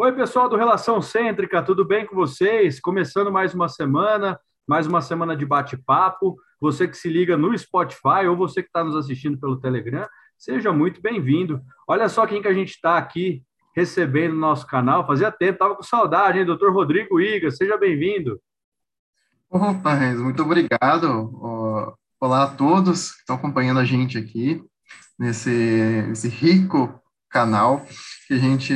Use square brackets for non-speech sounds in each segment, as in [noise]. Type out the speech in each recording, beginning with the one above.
Oi, pessoal do Relação Cêntrica, tudo bem com vocês? Começando mais uma semana, mais uma semana de bate-papo. Você que se liga no Spotify ou você que está nos assistindo pelo Telegram, seja muito bem-vindo. Olha só quem que a gente está aqui recebendo no nosso canal. Fazia tempo, estava com saudade, hein? Doutor Rodrigo Iga, seja bem-vindo. Opa, Renzo, muito obrigado. Olá a todos que estão acompanhando a gente aqui nesse, nesse rico canal que a gente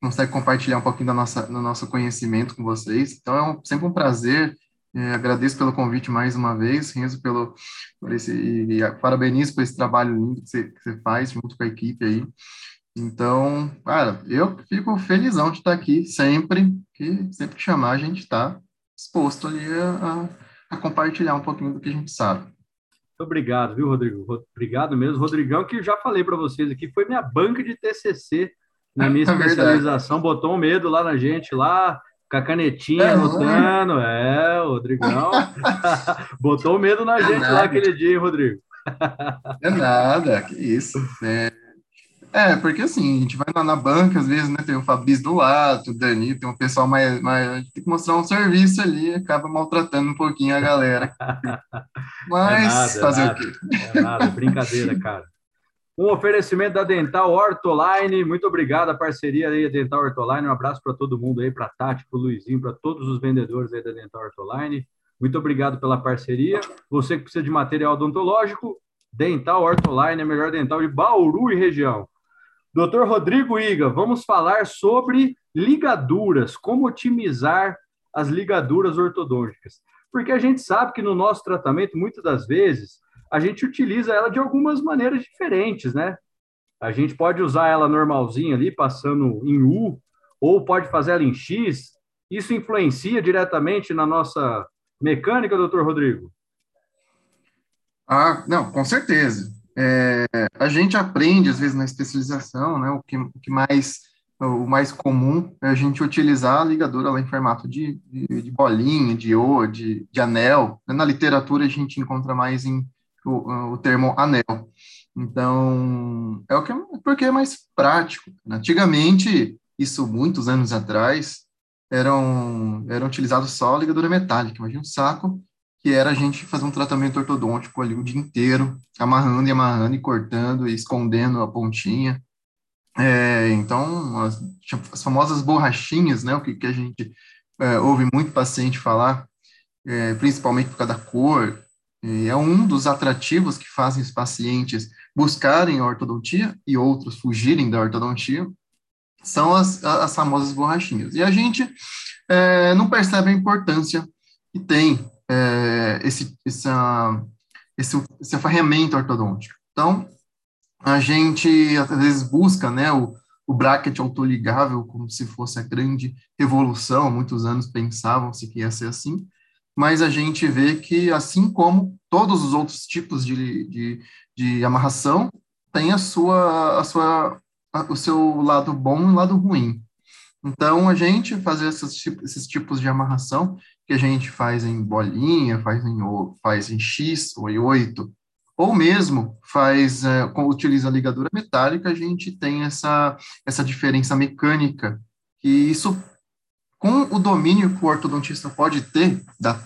consegue compartilhar um pouquinho da nossa, do nosso conhecimento com vocês. Então, é um, sempre um prazer. É, agradeço pelo convite mais uma vez, Renzo, pelo, por esse, e, e parabenizo por esse trabalho lindo que você, faz junto com a equipe aí. Então, cara, eu fico felizão de estar aqui sempre, que sempre que chamar a gente está disposto ali a, a, compartilhar um pouquinho do que a gente sabe. Muito obrigado, viu, Rodrigo? Obrigado mesmo. Rodrigão, que já falei para vocês aqui, foi minha banca de TCC na minha [laughs] é especialização, botou um medo lá na gente, lá, com a canetinha é, anotando. É, o Rodrigão [laughs] [laughs] botou medo na é gente lá aquele dia, hein, Rodrigo? é nada, que isso. É, é, porque assim, a gente vai lá na banca, às vezes, né, tem o Fabrício do lado, o Dani, tem um pessoal mais, mais. Tem que mostrar um serviço ali, acaba maltratando um pouquinho a galera. Mas é nada, fazer nada, o quê? É nada, brincadeira, cara. Um oferecimento da Dental Ortoline. Muito obrigado a parceria aí da Dental Ortoline. Um abraço para todo mundo aí, para Tati, para o Luizinho, para todos os vendedores aí da Dental Ortoline. Muito obrigado pela parceria. Você que precisa de material odontológico, Dental Ortoline, a melhor dental de Bauru e região. Doutor Rodrigo Iga, vamos falar sobre ligaduras, como otimizar as ligaduras ortodônticas. Porque a gente sabe que no nosso tratamento, muitas das vezes, a gente utiliza ela de algumas maneiras diferentes, né? A gente pode usar ela normalzinha ali, passando em U, ou pode fazer ela em X. Isso influencia diretamente na nossa mecânica, doutor Rodrigo? Ah, não, com certeza. É, a gente aprende, às vezes, na especialização, né, o que, o que mais, o mais comum é a gente utilizar a ligadura lá em formato de, de, de bolinha, de O, de, de anel. Na literatura, a gente encontra mais em o, o termo anel. Então, é o que porque é mais prático. Antigamente, isso muitos anos atrás, eram, eram utilizados só a ligadura metálica. Imagina um saco que era a gente fazer um tratamento ortodôntico ali o dia inteiro, amarrando e amarrando e cortando e escondendo a pontinha. É, então, as, as, famosas borrachinhas, né, o que, que a gente é, ouve muito paciente falar, é, principalmente por causa da cor, é um dos atrativos que fazem os pacientes buscarem ortodontia e outros fugirem da ortodontia, são as, as famosas borrachinhas. E a gente é, não percebe a importância que tem é, esse, essa, esse, ferramenta ortodôntica. Então, a gente, às vezes, busca né, o, o bracket autoligável como se fosse a grande revolução, muitos anos pensavam-se que ia ser assim, mas a gente vê que, assim como todos os outros tipos de, de, de amarração, tem a sua, a sua, a, o seu lado bom e lado ruim. Então, a gente fazer esses, esses tipos de amarração, que a gente faz em bolinha, faz em, faz em X ou em 8, ou mesmo faz, é, utiliza a ligadura metálica, a gente tem essa, essa diferença mecânica, que isso com o domínio que o ortodontista pode ter da,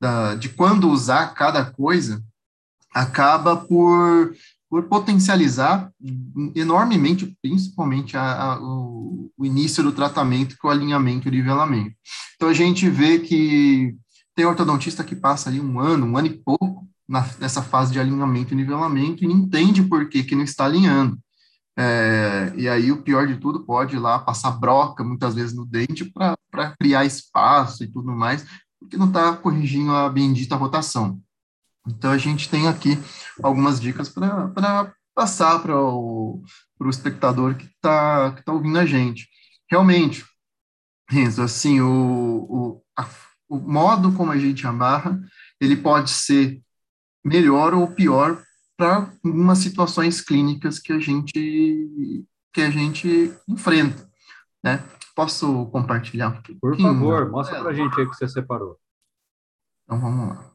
da, de quando usar cada coisa, acaba por, por potencializar enormemente, principalmente a, a, o, o, início do tratamento, com o alinhamento e o nivelamento. Então, a gente vê que tem ortodontista que passa ali um ano, um ano e pouco, na, nessa fase de alinhamento e nivelamento, e não entende por que, que não está alinhando. É, e aí, o pior de tudo, pode ir lá passar broca, muitas vezes, no dente para criar espaço e tudo mais, porque não está corrigindo a bendita rotação. Então, a gente tem aqui algumas dicas para passar para o espectador que está que tá ouvindo a gente. Realmente, Renzo, assim, o, o, a, o modo como a gente amarra, ele pode ser melhor ou pior para algumas situações clínicas que a gente que a gente enfrenta, né? Posso compartilhar um? Por favor, mostra para a gente aí que você separou. Então, vamos lá.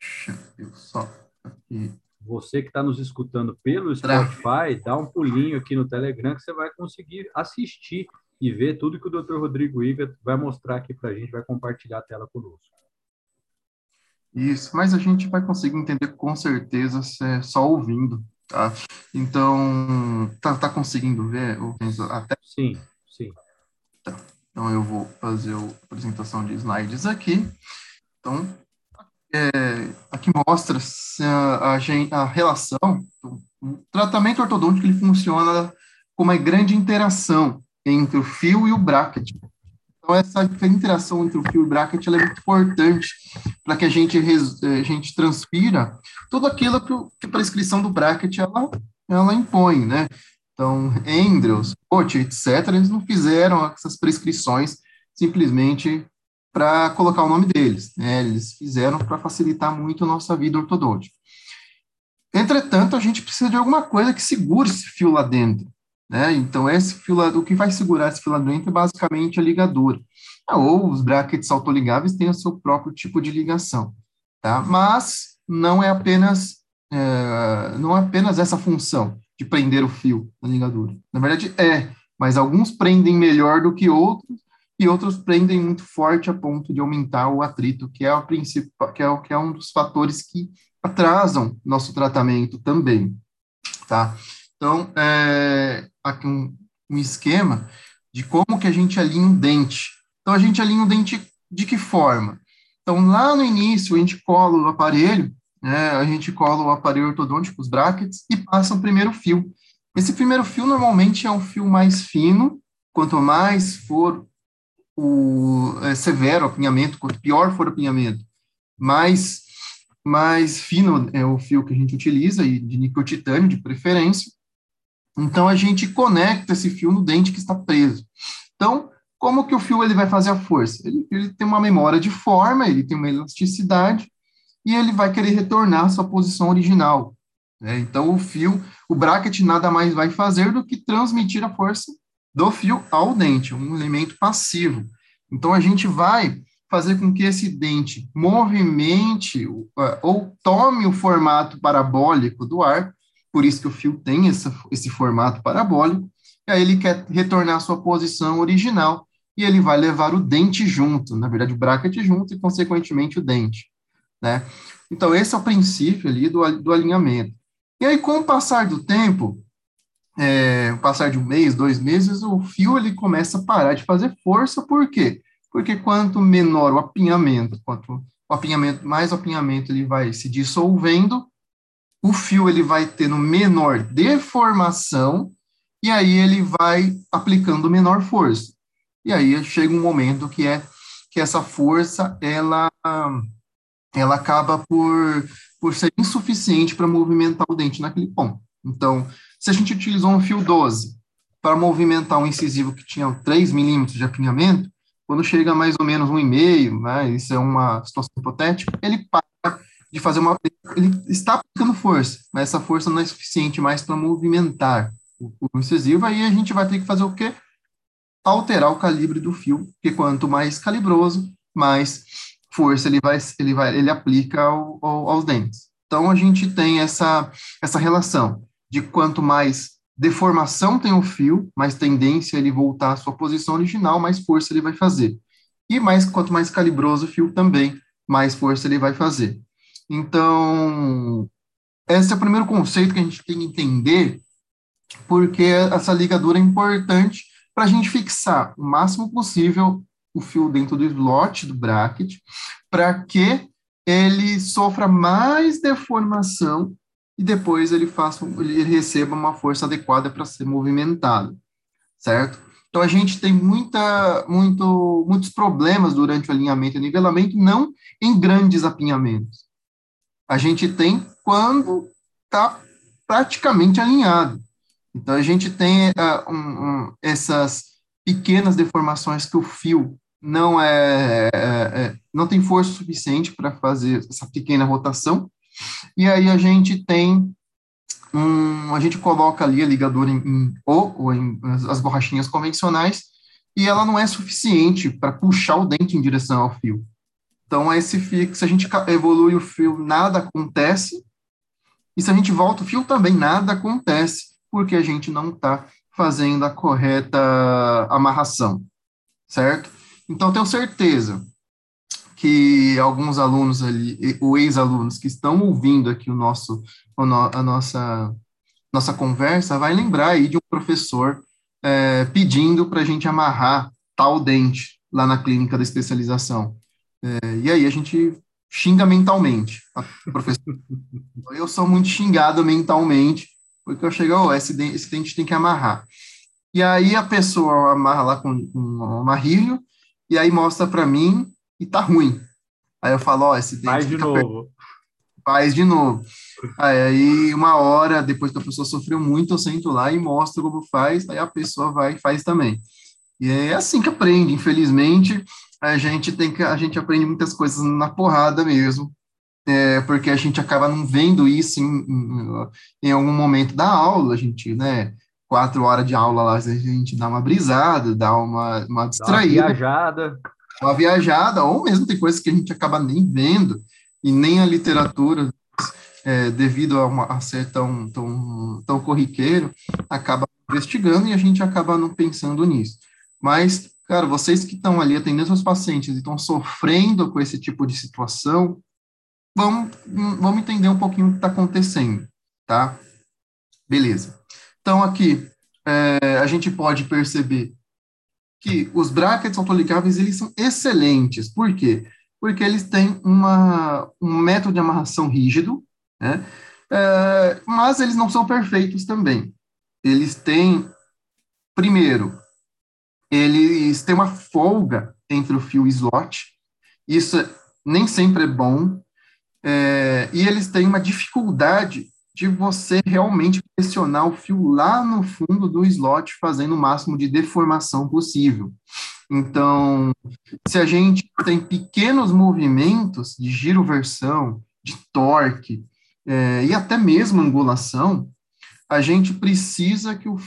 Deixa eu só aqui você que está nos escutando pelo Spotify, dá um pulinho aqui no Telegram que você vai conseguir assistir e ver tudo que o Dr. Rodrigo Iga vai mostrar aqui para a gente, vai compartilhar a tela conosco. Isso, mas a gente vai conseguir entender com certeza é só ouvindo, tá? Então, tá, tá conseguindo ver até? Sim, sim. Tá. Então, eu vou fazer a apresentação de slides aqui. Então, é, aqui mostra a, a, a relação, o tratamento ortodôntico ele funciona como uma grande interação entre o fio e o bracket. Então, essa interação entre o fio e o bracket é muito importante para que a gente, a gente transpira tudo aquilo que, que a prescrição do bracket ela, ela impõe, né? Então, Andrews, Coach, etc., eles não fizeram essas prescrições simplesmente para colocar o nome deles, né? Eles fizeram para facilitar muito a nossa vida ortodôntica. Entretanto, a gente precisa de alguma coisa que segure esse fio lá dentro. Né? Então, esse fio, o que vai segurar esse filamento é basicamente a ligadura. Ou os brackets autoligáveis têm o seu próprio tipo de ligação. Tá? Mas não é apenas é, não é apenas essa função de prender o fio na ligadura. Na verdade, é, mas alguns prendem melhor do que outros, e outros prendem muito forte a ponto de aumentar o atrito, que é, o principal, que é, que é um dos fatores que atrasam nosso tratamento também. Tá? Então, é, aqui um, um esquema de como que a gente alinha o dente. Então, a gente alinha o dente de que forma? Então, lá no início, a gente cola o aparelho, né, a gente cola o aparelho ortodôntico, os brackets, e passa o primeiro fio. Esse primeiro fio, normalmente, é um fio mais fino, quanto mais for o é, severo o apinhamento, quanto pior for o apinhamento, mais, mais fino é o fio que a gente utiliza, e de níquel titânio, de preferência, então, a gente conecta esse fio no dente que está preso. Então, como que o fio ele vai fazer a força? Ele, ele tem uma memória de forma, ele tem uma elasticidade, e ele vai querer retornar à sua posição original. Né? Então, o fio, o bracket nada mais vai fazer do que transmitir a força do fio ao dente, um elemento passivo. Então, a gente vai fazer com que esse dente movimente ou tome o formato parabólico do ar por isso que o fio tem essa, esse formato parabólico, e aí ele quer retornar à sua posição original, e ele vai levar o dente junto, na verdade o bracket junto e, consequentemente, o dente, né? Então, esse é o princípio ali do, do alinhamento. E aí, com o passar do tempo, é, o passar de um mês, dois meses, o fio ele começa a parar de fazer força, por quê? Porque quanto menor o apinhamento, quanto o apinhamento, mais o apinhamento ele vai se dissolvendo, o fio ele vai tendo menor deformação e aí ele vai aplicando menor força. E aí chega um momento que é que essa força ela ela acaba por por ser insuficiente para movimentar o dente naquele ponto. Então, se a gente utilizou um fio 12 para movimentar um incisivo que tinha 3 milímetros de apinhamento, quando chega a mais ou menos 1,5, né, isso é uma situação hipotética, ele para de fazer uma. Ele está aplicando força, mas essa força não é suficiente mais para movimentar o, incisivo, aí a gente vai ter que fazer o quê? Alterar o calibre do fio, porque quanto mais calibroso, mais força ele vai, ele vai, ele aplica ao, ao, aos dentes. Então a gente tem essa essa relação de quanto mais deformação tem o fio, mais tendência ele voltar à sua posição original, mais força ele vai fazer. E mais quanto mais calibroso o fio também, mais força ele vai fazer. Então, esse é o primeiro conceito que a gente tem que entender, porque essa ligadura é importante para a gente fixar o máximo possível o fio dentro do slot do bracket, para que ele sofra mais deformação e depois ele faça, ele receba uma força adequada para ser movimentado, certo? Então a gente tem muita, muito, muitos problemas durante o alinhamento e nivelamento, não em grandes apinhamentos, a gente tem quando está praticamente alinhado. Então, a gente tem uh, um, um, essas pequenas deformações que o fio não é, é, não tem força suficiente para fazer essa pequena rotação, e aí a gente tem um, a gente coloca ali a ligadura em, em ou, ou em as borrachinhas convencionais, e ela não é suficiente para puxar o dente em direção ao fio. Então, esse fio, se a gente evolui o fio, nada acontece, E se a gente volta o fio também, nada acontece, porque a gente não está fazendo a correta amarração, certo? Então, tenho certeza que alguns alunos ali, ou ex-alunos que estão ouvindo aqui o nosso, a nossa, nossa conversa, vai lembrar aí de um professor é, pedindo para a gente amarrar tal dente lá na clínica da especialização. É, e aí a gente xinga mentalmente. Professor, eu sou muito xingado mentalmente, porque eu chego, oh, esse, dente, esse dente tem que amarrar. E aí a pessoa amarra lá com, com um amarrilho, e aí mostra para mim e tá ruim. Aí eu falo, ó, oh, esse dente Faz de novo. Per... Faz de novo. Aí uma hora depois que a pessoa sofreu muito, eu sento lá e mostro como faz, aí a pessoa vai e faz também. E é assim que aprende, infelizmente, a gente tem que a gente aprende muitas coisas na porrada mesmo, é, porque a gente acaba não vendo isso em, em, algum momento da aula, a gente, né, quatro horas de aula lá, a gente dá uma brisada, dá uma, uma distraída. Uma viajada. Uma viajada, ou mesmo tem coisas que a gente acaba nem vendo, e nem a literatura, é, devido a, uma, a ser tão, tão, tão corriqueiro, acaba investigando e a gente acaba não pensando nisso. Mas, cara, vocês que estão ali atendendo seus pacientes e estão sofrendo com esse tipo de situação, vamos, vamos entender um pouquinho o que está acontecendo, tá? Beleza. Então, aqui, é, a gente pode perceber que os brackets autoligáveis, eles são excelentes. Por quê? Porque eles têm uma, um método de amarração rígido, né? É, mas eles não são perfeitos também. Eles têm, primeiro, eles têm uma folga entre o fio e slot, isso nem sempre é bom, é, e eles têm uma dificuldade de você realmente pressionar o fio lá no fundo do slot, fazendo o máximo de deformação possível. Então, se a gente tem pequenos movimentos de giroversão, de torque, é, e até mesmo angulação, a gente precisa que, o,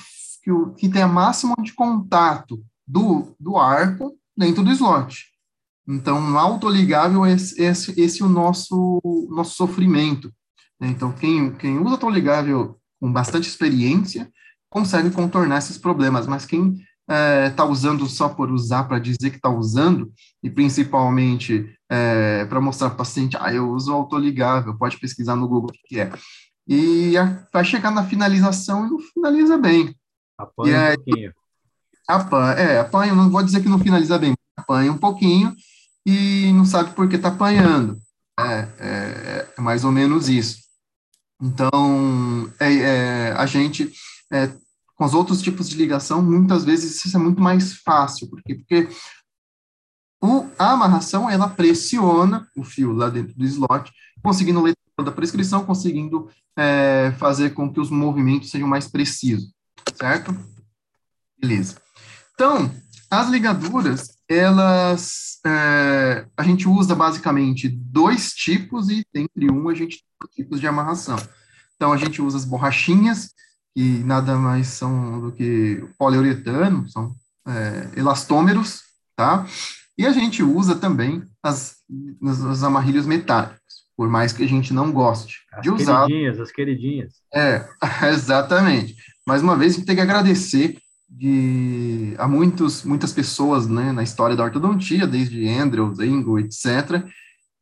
que, o, que tenha máximo de contato do, do arco dentro do slot. Então, autoligável, esse, esse, esse é o nosso, nosso sofrimento. Né? Então, quem, quem usa autoligável com bastante experiência consegue contornar esses problemas, mas quem está é, usando só por usar, para dizer que está usando, e principalmente é, para mostrar para o paciente, ah, eu uso autoligável, pode pesquisar no Google o que é. E a, vai chegar na finalização e não finaliza bem. Apanha e, um pouquinho. Apanha, é, apanha, não vou dizer que não finaliza bem, apanha um pouquinho e não sabe por que está apanhando. É, é, é, mais ou menos isso. Então, é, é a gente é, com os outros tipos de ligação, muitas vezes isso é muito mais fácil, porque, porque o, a amarração, ela pressiona o fio lá dentro do slot, conseguindo ler toda a prescrição, conseguindo é, fazer com que os movimentos sejam mais precisos, certo? Beleza. Então, as ligaduras, elas, é, a gente usa basicamente dois tipos e entre um a gente tem tipos de amarração. Então, a gente usa as borrachinhas, que nada mais são do que poliuretano, são é, elastômeros, tá? E a gente usa também as, as, os amarrilhos metálicos, por mais que a gente não goste as de usar. As queridinhas, as queridinhas. É, [laughs] exatamente. Mais uma vez, a gente tem que agradecer de, a muitos, muitas pessoas né, na história da ortodontia, desde Andrews, Engel, etc.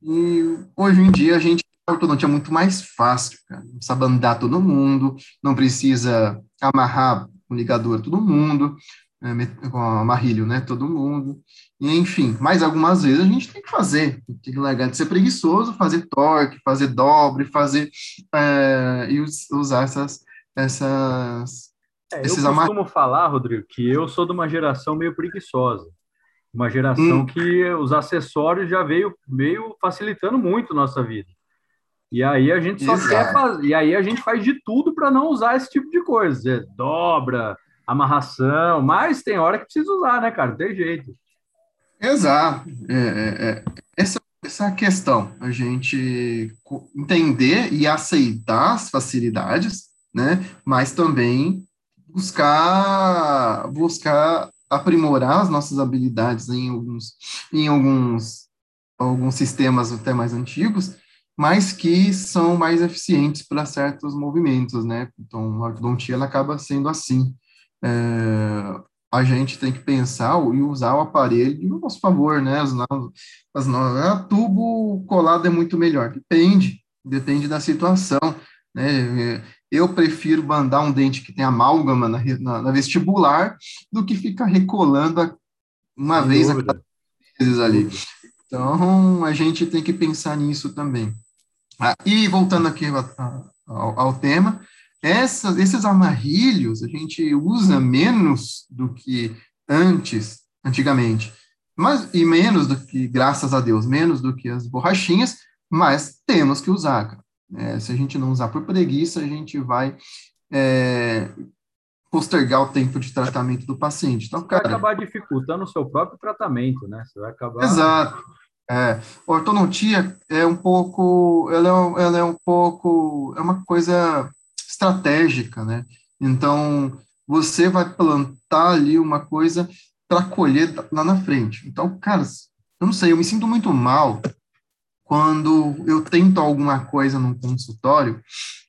E hoje em dia a gente a ortodontia é muito mais fácil, cara. Não precisa bandar todo mundo, não precisa amarrar o ligador todo mundo, é, com amarrilho, né, todo mundo. E, enfim, mais algumas vezes a gente tem que fazer, tem que largar de ser preguiçoso, fazer torque, fazer dobre, fazer é, e usar essas, essas é, esses eu costumo falar, Rodrigo, que eu sou de uma geração meio preguiçosa. Uma geração hum. que os acessórios já veio, veio facilitando muito nossa vida. E aí a gente só Exato. quer fazer, e aí a gente faz de tudo para não usar esse tipo de coisa, dobra, amarração, mas tem hora que precisa usar, né, cara? Não tem jeito. Exato. É, é, é. Essa, essa questão, a gente entender e aceitar as facilidades, né? Mas também buscar buscar aprimorar as nossas habilidades em alguns em alguns alguns sistemas até mais antigos mas que são mais eficientes para certos movimentos, né? Então, a ortodontia ela acaba sendo assim. É, a gente tem que pensar e usar o aparelho no nosso favor, né? As, as, a tubo colado é muito melhor. Depende, depende da situação, né? Eu prefiro mandar um dente que tem amálgama na, na, na vestibular do que ficar recolando uma Sem vez dúvida. a cada vezes ali. Então, a gente tem que pensar nisso também. Ah, e voltando aqui ao, ao tema, essas, esses amarrilhos a gente usa menos do que antes, antigamente, mas e menos do que, graças a Deus, menos do que as borrachinhas, mas temos que usar. Cara. É, se a gente não usar por preguiça, a gente vai é, postergar o tempo de tratamento do paciente. Então, cara, vai acabar dificultando o seu próprio tratamento, né? Você vai acabar. Exato. É, ortodontia é um pouco, ela é, ela é um pouco, é uma coisa estratégica, né? Então, você vai plantar ali uma coisa para colher lá na frente. Então, cara, eu não sei, eu me sinto muito mal quando eu tento alguma coisa no consultório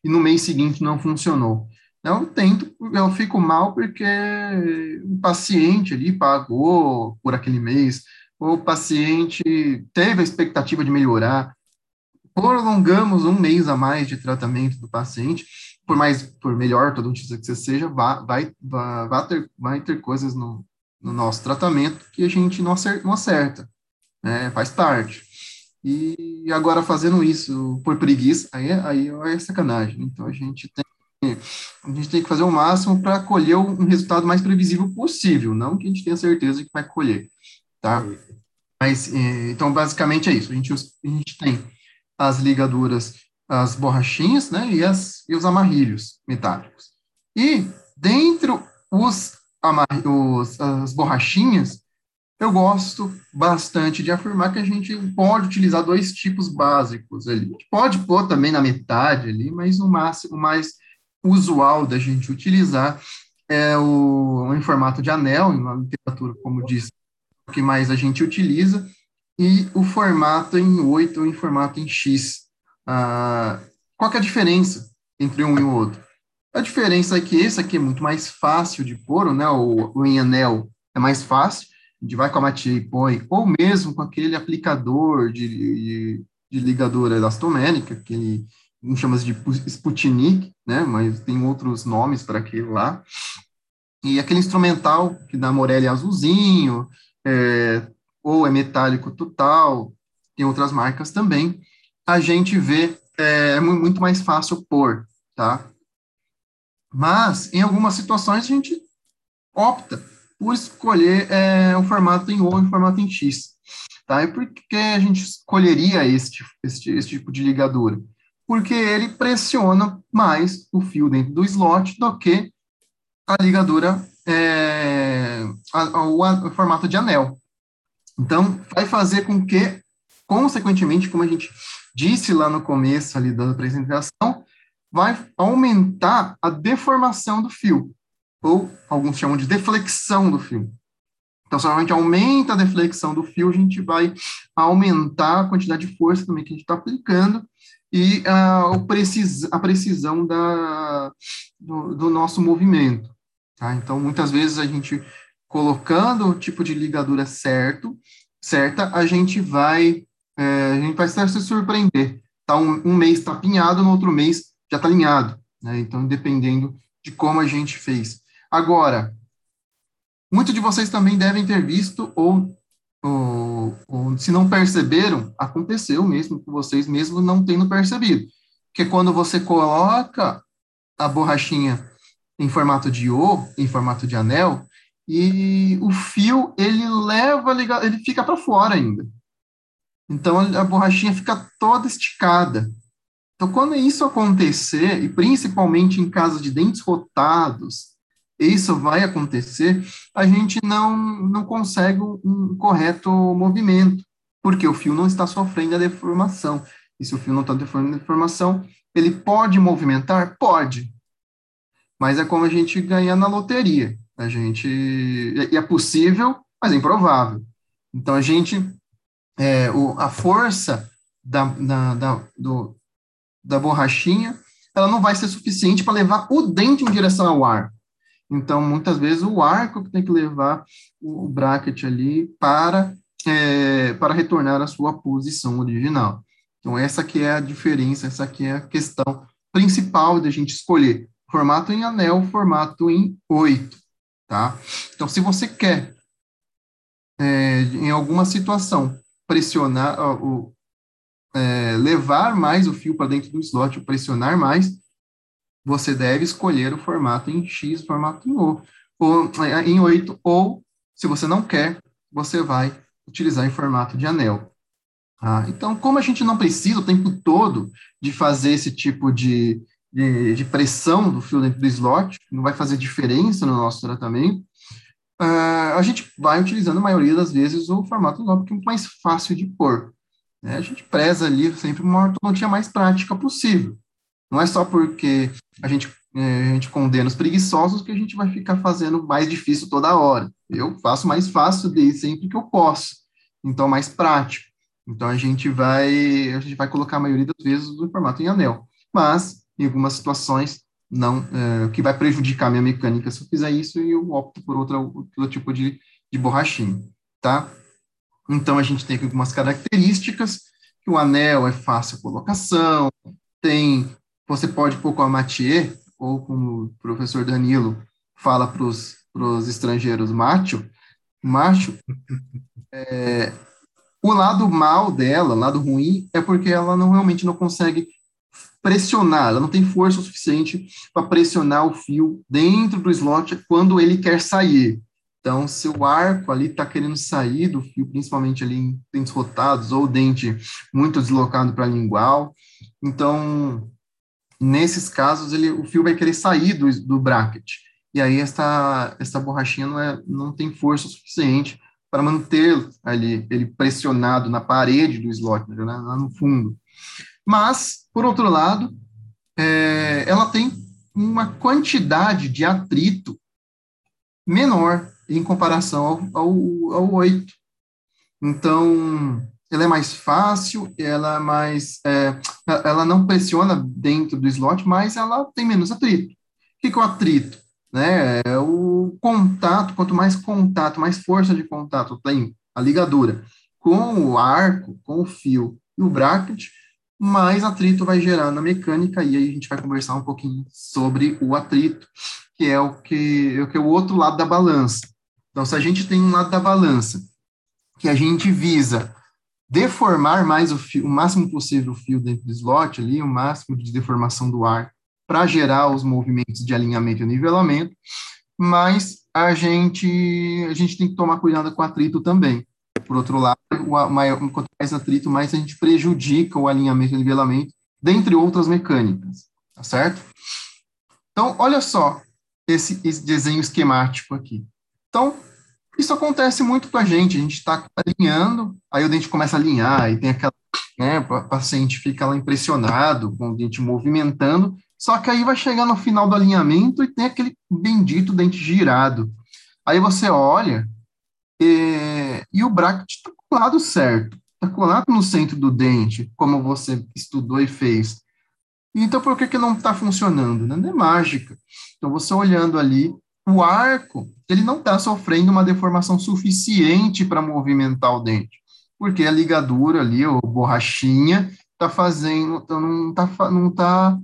e no mês seguinte não funcionou. Eu tento, eu fico mal porque o paciente ali pagou por aquele mês, o paciente teve a expectativa de melhorar, prolongamos um mês a mais de tratamento do paciente, por mais, por melhor odontista que você seja, vai, vai, vai, ter, vai ter coisas no, no nosso tratamento que a gente não acerta, não acerta né? faz parte. E agora fazendo isso por preguiça, aí, aí é sacanagem. Então a gente tem a gente tem que fazer o máximo para colher um resultado mais previsível possível, não que a gente tenha certeza que vai colher, tá? Mas, é, então, basicamente é isso. A gente, a gente tem as ligaduras, as borrachinhas, né, e, as, e os amarrilhos metálicos. E, dentro os, os, as borrachinhas, eu gosto bastante de afirmar que a gente pode utilizar dois tipos básicos ali. Pode pôr também na metade ali, mas o máximo mais usual da gente utilizar é o em formato de anel, na literatura, como disse, o que mais a gente utiliza, e o formato em 8 ou em formato em X. Ah, qual é a diferença entre um e o outro? A diferença é que esse aqui é muito mais fácil de pôr, né? O, o em anel é mais fácil, a gente vai com a matia e põe, ou mesmo com aquele aplicador de, de, de ligador elastomérica, aquele não chama de Sputnik, né, mas tem outros nomes para aquele lá, e aquele instrumental que dá Morelli azulzinho, é, ou é metálico total, tem outras marcas também, a gente vê, é, é muito mais fácil pôr, tá? Mas, em algumas situações, a gente opta por escolher é, um formato em O ou um formato em X, tá? E por que a gente escolheria este, este, este tipo de ligadura? porque ele pressiona mais o fio dentro do slot do que a ligadura, é, a, a, o formato de anel. Então, vai fazer com que, consequentemente, como a gente disse lá no começo ali da apresentação, vai aumentar a deformação do fio, ou alguns chamam de deflexão do fio. Então, se a gente aumenta a deflexão do fio, a gente vai aumentar a quantidade de força também que a gente está aplicando, e o precis, a precisão da, do, do, nosso movimento. Tá? Então, muitas vezes a gente colocando o tipo de ligadura certo, certa, a gente vai, é, a gente vai se surpreender. Tá um, um mês está pinhado, no outro mês já está alinhado. Né? Então, dependendo de como a gente fez. Agora, muitos de vocês também devem ter visto ou ou, ou, se não perceberam, aconteceu mesmo com vocês, mesmo não tendo percebido. Que quando você coloca a borrachinha em formato de O, em formato de anel, e o fio, ele leva, ele fica para fora ainda. Então, a borrachinha fica toda esticada. Então, quando isso acontecer, e principalmente em caso de dentes rotados, isso vai acontecer, a gente não, não consegue um correto movimento, porque o fio não está sofrendo a deformação. E se o fio não está sofrendo a deformação, ele pode movimentar? Pode. Mas é como a gente ganhar na loteria. A gente. E é possível, mas é improvável. Então a gente. É, o, a força da, da, da, do, da borrachinha, ela não vai ser suficiente para levar o dente em direção ao arco. Então, muitas vezes, o arco que tem que levar o bracket ali para, é, para retornar à sua posição original. Então, essa que é a diferença, essa que é a questão principal da gente escolher. Formato em anel, formato em oito, tá? Então, se você quer, é, em alguma situação, pressionar, o, é, levar mais o fio para dentro do slot, pressionar mais, você deve escolher o formato em X, formato em O, ou é, em 8, ou, se você não quer, você vai utilizar em formato de anel. Ah, então, como a gente não precisa o tempo todo de fazer esse tipo de, de, de, pressão do fio dentro do slot, não vai fazer diferença no nosso tratamento, uh, a gente vai utilizando, a maioria das vezes, o formato nó, porque é mais fácil de pôr. Né? A gente preza ali sempre uma ortodontia mais prática possível. Não é só porque a gente, é, a gente condena os preguiçosos que a gente vai ficar fazendo mais difícil toda hora. Eu faço mais fácil de sempre que eu posso. Então, mais prático. Então, a gente vai a gente vai colocar a maioria das vezes no formato em anel. Mas, em algumas situações, não é, que vai prejudicar minha mecânica se eu fizer isso e eu opto por outra, outro tipo de, de borrachinha, tá? Então, a gente tem algumas características, que o anel é fácil a colocação, tem, você pode pôr com a Mathieu, ou como o professor Danilo fala para os estrangeiros, macho, macho, é, o lado mal dela, o lado ruim, é porque ela não realmente não consegue pressionar, ela não tem força o suficiente para pressionar o fio dentro do slot quando ele quer sair. Então, se o arco ali está querendo sair do fio, principalmente ali em dentes rotados ou dente muito deslocado para lingual, então, nesses casos, ele, o fio vai querer sair do, do bracket. E aí, essa, essa borrachinha não, é, não tem força suficiente para manter ali ele pressionado na parede do slot, né, lá no fundo. Mas, por outro lado, é, ela tem uma quantidade de atrito menor em comparação ao, ao, ao 8. Então, ela é mais fácil, ela é mais, é, ela não pressiona dentro do slot, mas ela tem menos atrito. O que, é o atrito? Né? É o contato, quanto mais contato, mais força de contato tem a ligadura com o arco, com o fio e o bracket, mais atrito vai gerar na mecânica, e aí a gente vai conversar um pouquinho sobre o atrito, que é o que, é o, que é o outro lado da balança. Então, se a gente tem um lado da balança que a gente visa deformar mais o fio, o máximo possível o fio dentro do slot ali, o máximo de deformação do ar para gerar os movimentos de alinhamento e nivelamento, mas a gente a gente tem que tomar cuidado com atrito também. Por outro lado, o maior, quanto mais atrito, mais a gente prejudica o alinhamento e nivelamento, dentre outras mecânicas, tá certo? Então, olha só esse, esse desenho esquemático aqui. Então, isso acontece muito com a gente, a gente está alinhando, aí o dente começa a alinhar, e tem aquela, né, o paciente fica lá impressionado com o dente movimentando, só que aí vai chegar no final do alinhamento e tem aquele bendito dente girado. Aí você olha e, e o bracket está colado certo, está colado no centro do dente, como você estudou e fez. Então, por que, que não está funcionando? Não é mágica. Então, você olhando ali, o arco ele não está sofrendo uma deformação suficiente para movimentar o dente, porque a ligadura ali, ou borrachinha, está fazendo, então não está não tá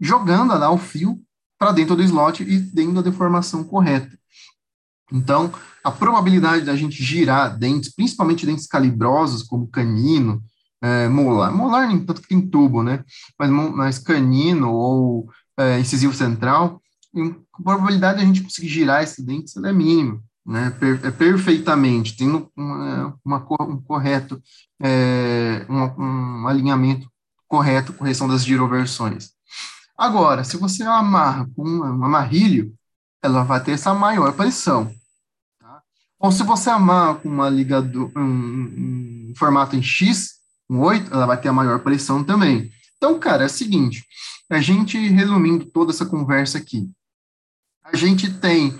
jogando lá o fio para dentro do slot e dentro da deformação correta. Então, a probabilidade da gente girar dentes, principalmente dentes calibrosos, como canino, é, molar, molar nem tanto que tem tubo, né? Mas, mas canino ou é, incisivo central, a probabilidade de a gente conseguir girar esse dente é mínima, né, per, é perfeitamente, tendo uma, uma, um correto, é, um, um, alinhamento correto, correção das giroversões. Agora, se você amarra com um amarrilho, ela vai ter essa maior pressão. Tá? Ou se você amarra com uma ligador, um, um formato em X, um 8, ela vai ter a maior pressão também. Então, cara, é o seguinte, a gente, resumindo toda essa conversa aqui, a gente tem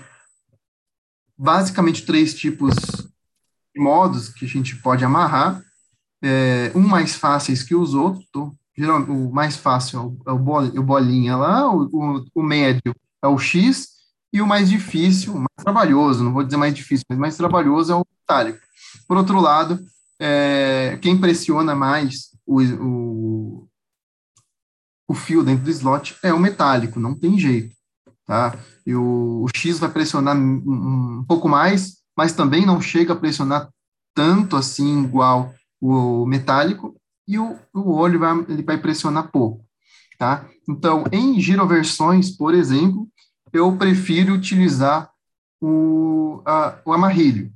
basicamente três tipos de modos que a gente pode amarrar. é, um mais fáceis que os outros, tô, o mais fácil é o, é o bolinha lá, o, o, o médio é o X, e o mais difícil, o mais trabalhoso, não vou dizer mais difícil, mas mais trabalhoso é o metálico. Por outro lado, é, quem pressiona mais o, o, o, fio dentro do slot é o metálico, não tem jeito, tá? E o, o X vai pressionar um, um, pouco mais, mas também não chega a pressionar tanto assim igual o metálico, e o, o olho vai, ele vai pressionar pouco, tá? Então, em giroversões, por exemplo, eu prefiro utilizar o, a, o amarrilho,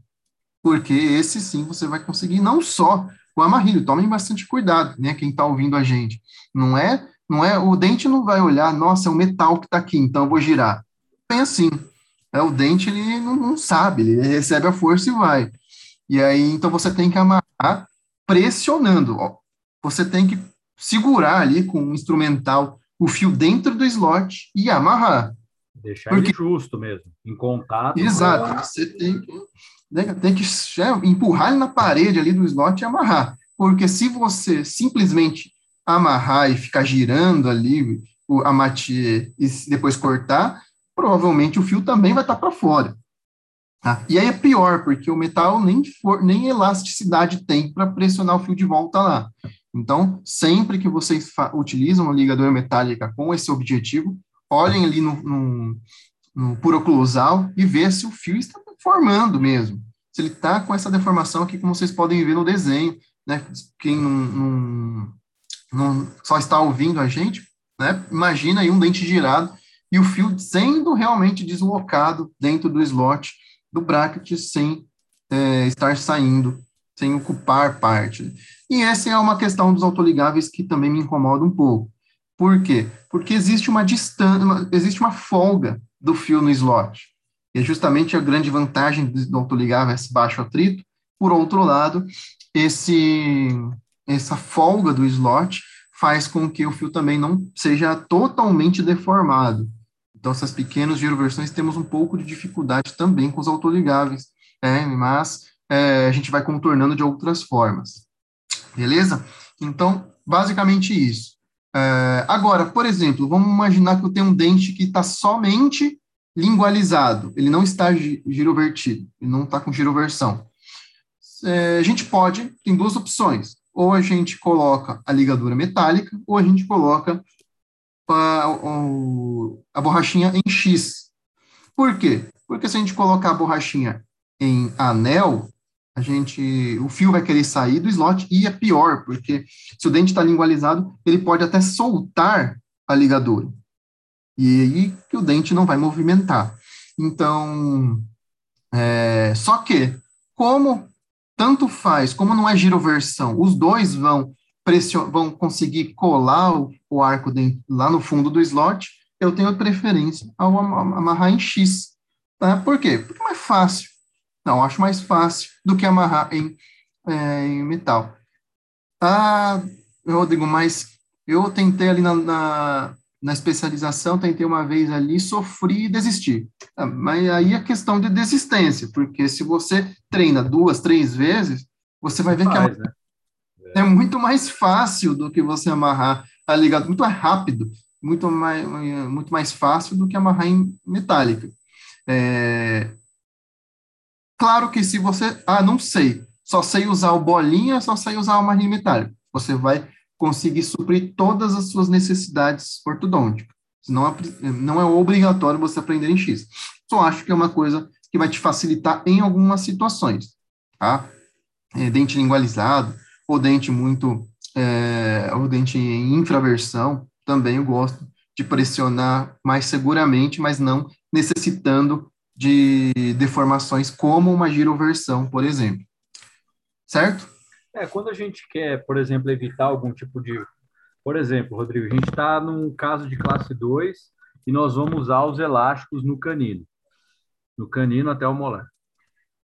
porque esse sim você vai conseguir não só o amarrilho, tomem bastante cuidado, né, quem está ouvindo a gente, não é, não é, o dente não vai olhar, nossa, é o metal que está aqui, então eu vou girar, bem assim, é, o dente ele não, não sabe, ele recebe a força e vai, e aí, então você tem que amarrar pressionando, ó, você tem que segurar ali com o instrumental o fio dentro do slot e amarrar, Deixar Porque... ele justo mesmo, em contato. Exato. Com... Você tem que, né, tem que empurrar ele na parede ali do slot e amarrar. Porque se você simplesmente amarrar e ficar girando ali o, a e depois cortar, provavelmente o fio também vai estar para fora. Tá? E aí é pior, porque o metal nem, for, nem elasticidade tem para pressionar o fio de volta lá. Então, sempre que vocês utilizam uma ligadura metálica com esse objetivo, olhem ali no, no, no e vê se o fio está formando mesmo. Se ele está com essa deformação aqui, como vocês podem ver no desenho, né? Quem não, não, não só está ouvindo a gente, né? Imagina aí um dente girado e o fio sendo realmente deslocado dentro do slot do bracket sem é, estar saindo, sem ocupar parte. E essa é uma questão dos autoligáveis que também me incomoda um pouco. Por quê? Porque existe uma distância, existe uma folga do fio no slot. E é justamente a grande vantagem do autoligável esse baixo atrito. Por outro lado, esse, essa folga do slot faz com que o fio também não seja totalmente deformado. Então, essas pequenas giroversões temos um pouco de dificuldade também com os autoligáveis, né? mas é, a gente vai contornando de outras formas. Beleza? Então, basicamente isso. É, agora, por exemplo, vamos imaginar que eu tenho um dente que está somente lingualizado, ele não está girovertido, ele não está com giroversão. É, a gente pode, tem duas opções, ou a gente coloca a ligadura metálica, ou a gente coloca a, borrachinha em X. Por quê? Porque se a gente colocar a borrachinha em anel, a gente, o fio vai querer sair do slot e é pior, porque se o dente está lingualizado, ele pode até soltar a ligadura. E aí que o dente não vai movimentar. Então, é, só que, como tanto faz, como não é giroversão, os dois vão, pression, vão conseguir colar o, o arco lá no fundo do slot, eu tenho preferência ao amarrar em X. Tá? Por quê? Porque é mais fácil. Não, acho mais fácil do que amarrar em, é, em metal. Ah, Rodrigo, mas eu tentei ali na, na, na, especialização, tentei uma vez ali, sofri e desisti. Ah, mas aí é questão de desistência, porque se você treina duas, três vezes, você vai ver Faz, que é, né? É muito mais fácil do que você amarrar a ligado, muito mais rápido, muito mais, muito mais fácil do que amarrar em metálica. É, Claro que se você, ah, não sei, só sei usar o bolinha, só sei usar o marrinho metálico, você vai conseguir suprir todas as suas necessidades ortodônticas. Não é, não é obrigatório você aprender em X. Só acho que é uma coisa que vai te facilitar em algumas situações, tá? É, dente lingualizado, ou dente muito, é, em infraversão, também eu gosto de pressionar mais seguramente, mas não necessitando de deformações como uma giroversão, por exemplo. Certo? É, quando a gente quer, por exemplo, evitar algum tipo de. Por exemplo, Rodrigo, a gente está num caso de classe 2 e nós vamos usar os elásticos no canino. No canino até o molar.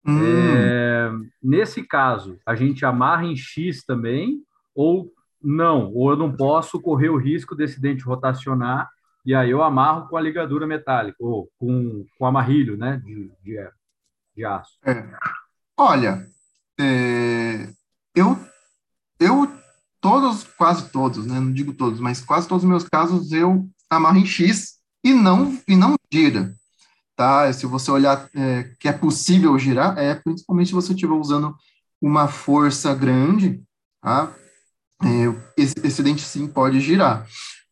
Hum. É, nesse caso, a gente amarra em X também, ou não, ou eu não posso correr o risco desse dente rotacionar e aí eu amarro com a ligadura metálica, ou com, com amarrilho, né, de, de, de aço. É. Olha, é, eu eu, todos, quase todos, né, não digo todos, mas quase todos os meus casos eu amarro em X e não, e não gira, tá? Se você olhar é, que é possível girar, é principalmente se você estiver usando uma força grande, tá? É, esse, esse dente sim pode girar,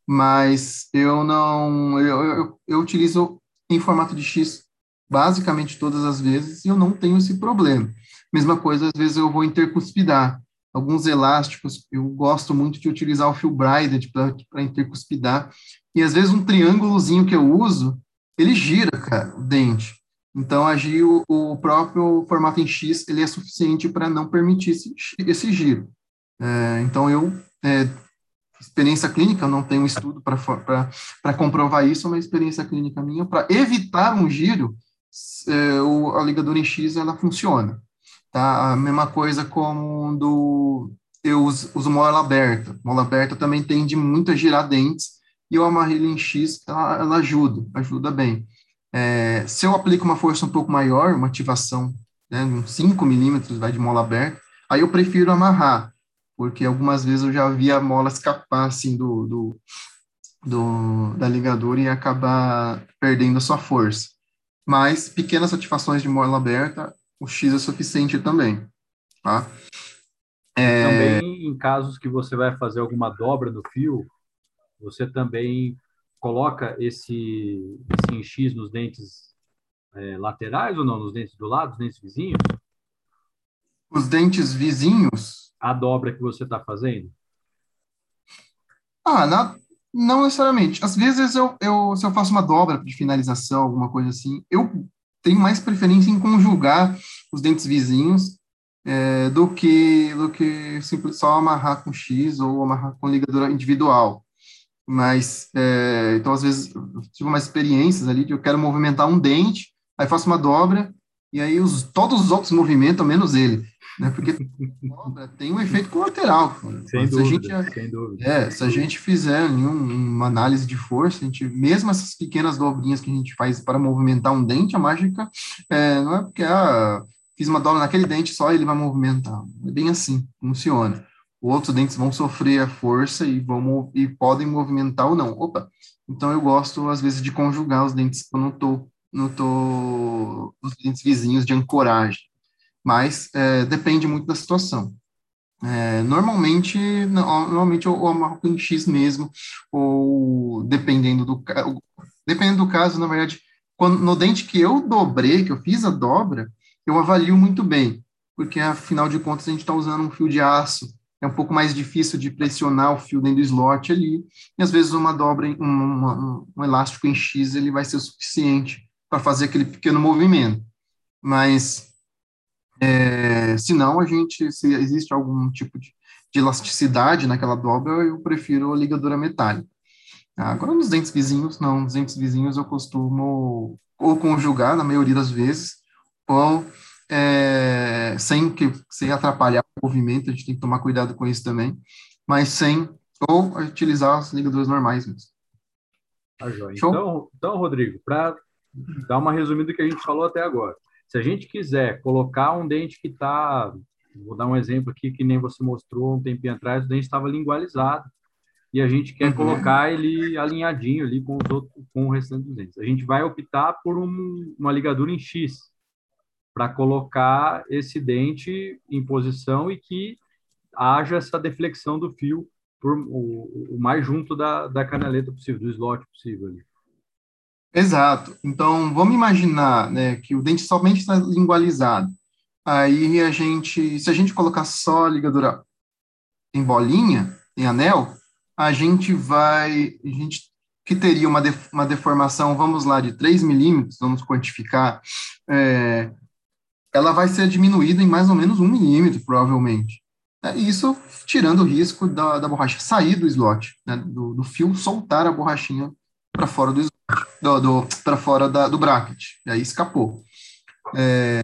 mas eu não, eu, eu, eu utilizo em formato de X basicamente todas as vezes e eu não tenho esse problema. Mesma coisa, às vezes eu vou intercuspidar. Alguns elásticos, eu gosto muito de utilizar o fio braided para intercuspidar. E às vezes um triângulozinho que eu uso, ele gira, cara, o dente. Então, agir o, o próprio formato em X, ele é suficiente para não permitir esse, esse giro. É, então, eu, é, experiência clínica, eu não tenho estudo para comprovar isso, uma experiência clínica minha, para evitar um giro, é, o, a ligadura em X, ela funciona. Tá? A mesma coisa como do eu uso, uso mola aberta. Mola aberta também tende muito a girar dentes e o amarrilho em X, ela, ela ajuda, ajuda bem. É, se eu aplico uma força um pouco maior, uma ativação, né, uns 5 milímetros, vai de mola aberta, aí eu prefiro amarrar, porque algumas vezes eu já vi a mola escapar, assim, do, do, do da ligadura e acabar perdendo a sua força. Mas pequenas ativações de mola aberta, o X é suficiente também, tá? É... Também em casos que você vai fazer alguma dobra no fio, você também coloca esse, esse X nos dentes é, laterais ou não? Nos dentes do lado, os dentes vizinhos? Os dentes vizinhos? A dobra que você está fazendo? Ah, na, não necessariamente. Às vezes, eu, eu, se eu faço uma dobra de finalização, alguma coisa assim, eu tenho mais preferência em conjugar os dentes vizinhos é, do que do que simples só amarrar com X ou amarrar com ligadura individual. Mas, é, então, às vezes, eu tive umas experiências ali que eu quero movimentar um dente, aí faço uma dobra, e aí os, todos os outros movimentam, menos ele. Né? Porque [laughs] dobra tem um efeito colateral. Sem, dúvida, a gente, sem dúvida. É, se a gente fizer uma análise de força, a gente, mesmo essas pequenas dobrinhas que a gente faz para movimentar um dente, a mágica é, não é porque ah, fiz uma dobra naquele dente só ele vai movimentar. É bem assim, funciona outros dentes vão sofrer a força e, vão, e podem movimentar ou não. Opa! Então, eu gosto, às vezes, de conjugar os dentes quando estou não tô os dentes vizinhos de ancoragem. Mas é, depende muito da situação. É, normalmente, normalmente eu, eu amarro com X mesmo, ou dependendo do, dependendo do caso, na verdade, quando, no dente que eu dobrei, que eu fiz a dobra, eu avalio muito bem, porque afinal de contas a gente está usando um fio de aço é um pouco mais difícil de pressionar o fio dentro do slot ali, e às vezes uma dobra, um, um, um elástico em X, ele vai ser suficiente para fazer aquele pequeno movimento. Mas, é, se não, a gente, se existe algum tipo de, de elasticidade naquela dobra, eu prefiro a ligadura metálica. Agora, nos dentes vizinhos, não, nos dentes vizinhos eu costumo ou conjugar, na maioria das vezes, ou é, sem, que, sem atrapalhar o movimento, a gente tem que tomar cuidado com isso também, mas sem, ou utilizar as ligaduras normais mesmo. Tá então, então, Rodrigo, para dar uma resumida do que a gente falou até agora, se a gente quiser colocar um dente que está, vou dar um exemplo aqui que nem você mostrou um tempinho atrás, o dente estava lingualizado, e a gente quer uhum. colocar ele alinhadinho ali com, os outros, com o restante dos dentes. A gente vai optar por um, uma ligadura em X, para colocar esse dente em posição e que haja essa deflexão do fio por, o, o mais junto da, da canaleta possível, do slot possível. Exato. Então, vamos imaginar né, que o dente somente está lingualizado. Aí a gente, se a gente colocar só a ligadura em bolinha, em anel, a gente vai, a gente que teria uma, uma deformação, vamos lá, de 3 milímetros, vamos quantificar, é, ela vai ser diminuída em mais ou menos um milímetro, provavelmente. É, isso tirando o risco da, da borracha sair do slot, né, do, do, fio soltar a borrachinha para fora do slot, do, do para fora da, do bracket, e aí escapou. É,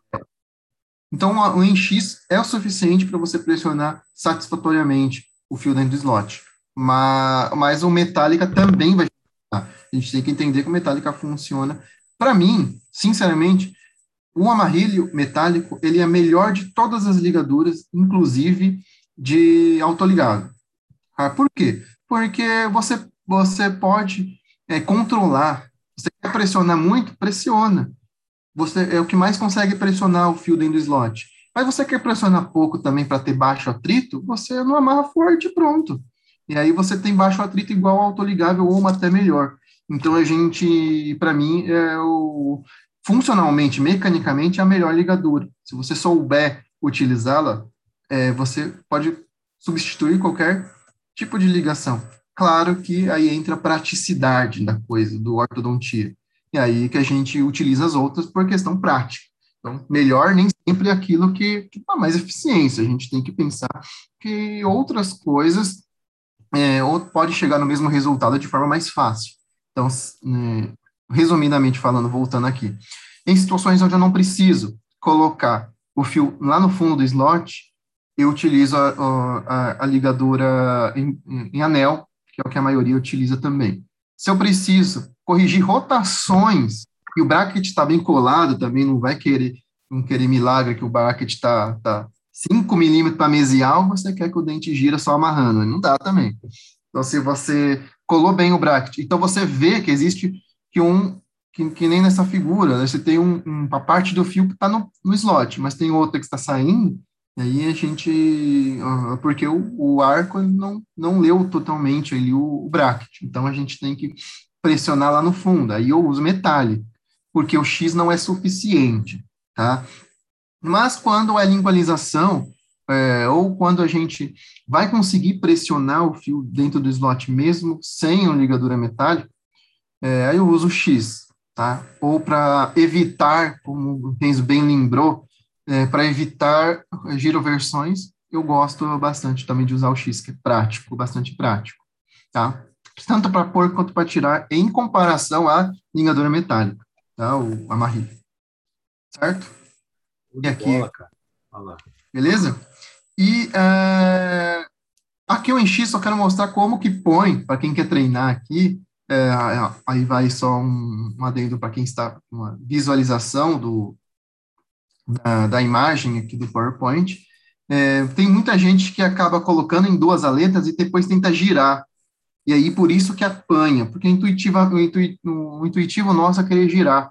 então, o NX é o suficiente para você pressionar satisfatoriamente o fio dentro do slot. Mas, mas o Metallica também vai. A gente tem que entender que o Metallica funciona. Para mim, sinceramente, o amarrilho metálico, ele é melhor de todas as ligaduras, inclusive de autoligado. Ah, por quê? Porque você, você pode é, controlar. Você quer pressionar muito? Pressiona. Você é o que mais consegue pressionar o fio dentro do slot. Mas você quer pressionar pouco também para ter baixo atrito? Você não amarra forte pronto. E aí você tem baixo atrito igual ao autoligável ou uma até melhor. Então a gente, para mim, é o funcionalmente, mecanicamente, é a melhor ligadura. Se você souber utilizá-la, é, você pode substituir qualquer tipo de ligação. Claro que aí entra a praticidade da coisa, do ortodontia. E aí que a gente utiliza as outras por questão prática. Então, melhor nem sempre é aquilo que, dá mais eficiência. A gente tem que pensar que outras coisas é, ou pode chegar no mesmo resultado de forma mais fácil. Então, né, resumidamente falando, voltando aqui, em situações onde eu não preciso colocar o fio lá no fundo do slot, eu utilizo a, a, a ligadura em, em, anel, que é o que a maioria utiliza também. Se eu preciso corrigir rotações, e o bracket está bem colado também, não vai querer, não querer milagre que o bracket está tá 5 milímetros para mesial, você quer que o dente gira só amarrando, não dá também. Então, se você colou bem o bracket, então você vê que existe que um, que, que nem nessa figura, né? você tem um, um, uma parte do fio que está no, no slot, mas tem outra que está saindo, e aí a gente, uh, porque o, o arco não, não leu totalmente ali o, o bracket, então a gente tem que pressionar lá no fundo, aí eu uso metálico, porque o X não é suficiente, tá? Mas quando é lingualização, é, ou quando a gente vai conseguir pressionar o fio dentro do slot mesmo sem uma ligadura metálica, é, aí eu uso o X, tá? Ou para evitar, como o Renzo bem lembrou, é, para evitar giroversões, eu gosto bastante também de usar o X, que é prático, bastante prático, tá? Tanto para pôr quanto para tirar, em comparação à ligadura metálica, tá? O amarre. Certo? E aqui. Bola, Beleza? E é, aqui eu enchi, só quero mostrar como que põe, para quem quer treinar aqui, é, aí vai só um, um adendo para quem está, uma visualização do, da, da imagem aqui do PowerPoint. É, tem muita gente que acaba colocando em duas aletas e depois tenta girar. E aí, por isso que apanha, porque intuitiva, o, o intuitivo nosso é querer girar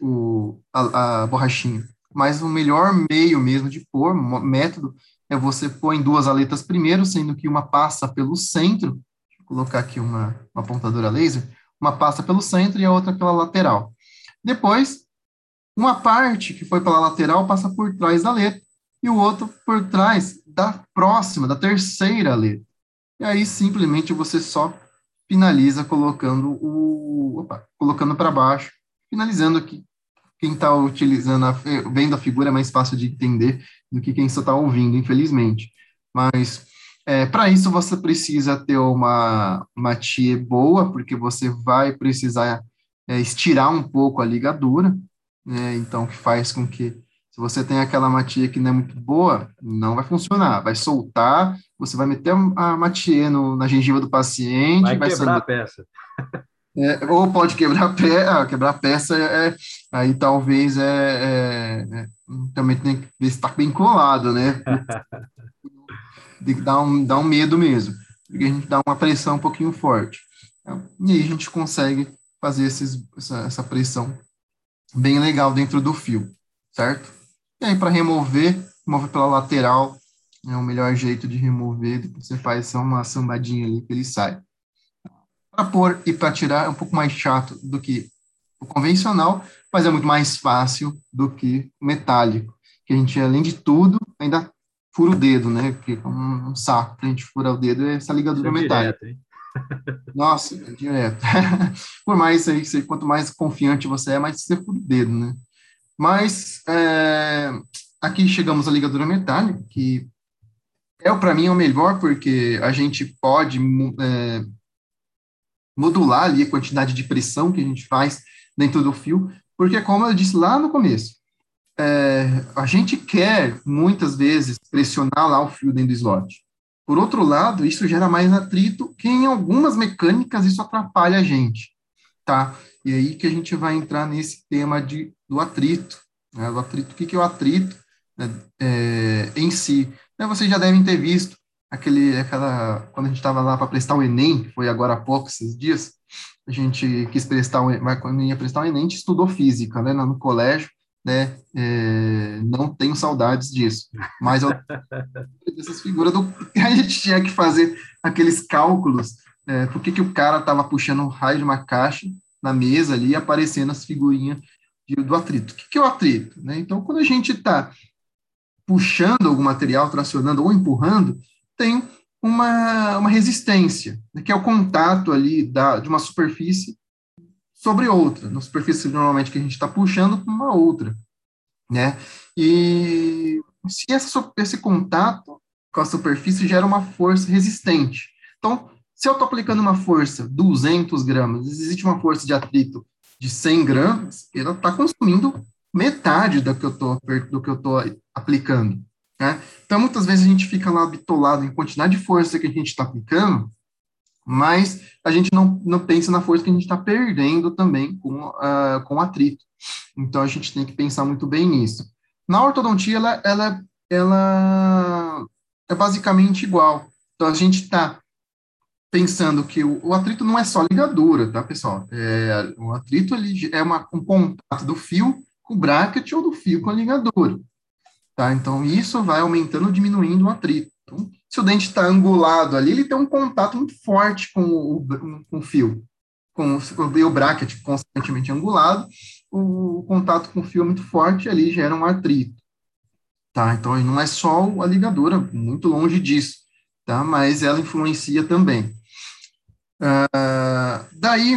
o, a, a borrachinha. Mas o melhor meio mesmo de pôr, método, é você pôr em duas aletas primeiro, sendo que uma passa pelo centro colocar aqui uma, uma apontadora laser, uma passa pelo centro e a outra pela lateral. Depois, uma parte que foi pela lateral passa por trás da letra e o outro por trás da próxima, da terceira letra. E aí simplesmente você só finaliza colocando o opa, colocando para baixo, finalizando aqui. Quem está utilizando, a, vendo a figura é mais fácil de entender do que quem só está ouvindo, infelizmente. Mas é, Para isso, você precisa ter uma, uma TIE boa, porque você vai precisar é, estirar um pouco a ligadura, né? então, que faz com que, se você tem aquela matia que não é muito boa, não vai funcionar, vai soltar, você vai meter a matia no, na gengiva do paciente... Vai, vai quebrar a peça. É, ou pode quebrar a peça, ah, quebrar a peça é, aí talvez é, é, é também tem que ver se está bem colado, né? [laughs] de dar um, dar um medo mesmo, porque a gente dá uma pressão um pouquinho forte. E aí a gente consegue fazer esses, essa, essa pressão bem legal dentro do fio, certo? E aí, para remover, remove pela lateral, é o melhor jeito de remover, você faz só uma sambadinha ali que ele sai. Para pôr e para tirar é um pouco mais chato do que o convencional, mas é muito mais fácil do que o metálico, que a gente, além de tudo, ainda fura o dedo, né? Porque é um, um saco para a gente furar o dedo é essa ligadura é metálica. Direto, [laughs] Nossa, é direto. [laughs] Por mais aí, quanto mais confiante você é, mais você fura o dedo, né? Mas é, aqui chegamos à ligadura metálica, que é para mim o melhor, porque a gente pode é, modular ali a quantidade de pressão que a gente faz dentro do fio, porque como eu disse lá no começo, é, a gente quer, muitas vezes, pressionar lá o fio dentro do slot. Por outro lado, isso gera mais atrito, que em algumas mecânicas isso atrapalha a gente, tá? E aí que a gente vai entrar nesse tema de, do atrito. Né? Do atrito, o que, que é o atrito né? é, em si? Né, vocês já devem ter visto aquele, aquela, quando a gente estava lá para prestar o Enem, foi agora há pouco, esses dias, a gente quis prestar, o, quando ia prestar o Enem, a gente estudou física, né, no colégio, né, é, não tenho saudades disso, mas eu, [laughs] dessas figuras do, [laughs] a gente tinha que fazer aqueles cálculos, é, por que, que o cara estava puxando um raio de uma caixa na mesa ali, aparecendo as figurinhas de, do atrito. O que, que é o atrito? Né? Então, quando a gente está puxando algum material, tracionando ou empurrando, tem uma, uma resistência, né, que é o contato ali da, de uma superfície sobre outra, na superfície normalmente que a gente está puxando com uma outra, né? E se essa, esse contato com a superfície gera uma força resistente. Então, se eu estou aplicando uma força 200 gramas, existe uma força de atrito de 100 gramas, ela está consumindo metade do que eu estou do que eu tô aplicando. Né? Então, muitas vezes a gente fica lá bitolado em quantidade de força que a gente está aplicando, mas a gente não, não pensa na força que a gente está perdendo também com, uh, com atrito. Então, a gente tem que pensar muito bem nisso. Na ortodontia, ela, ela, ela é basicamente igual. Então, a gente está pensando que o, o, atrito não é só ligadura, tá, pessoal? É, o atrito ele é uma, um contato do fio com o bracket ou do fio com a ligadura. Tá? Então, isso vai aumentando ou diminuindo o atrito. Então, se o dente está angulado ali, ele tem um contato muito forte com o, com o fio. Com o, o bracket constantemente angulado, o, o contato com o fio é muito forte ali gera um atrito. Tá? Então, não é só a ligadura, muito longe disso, tá? mas ela influencia também. Uh, daí,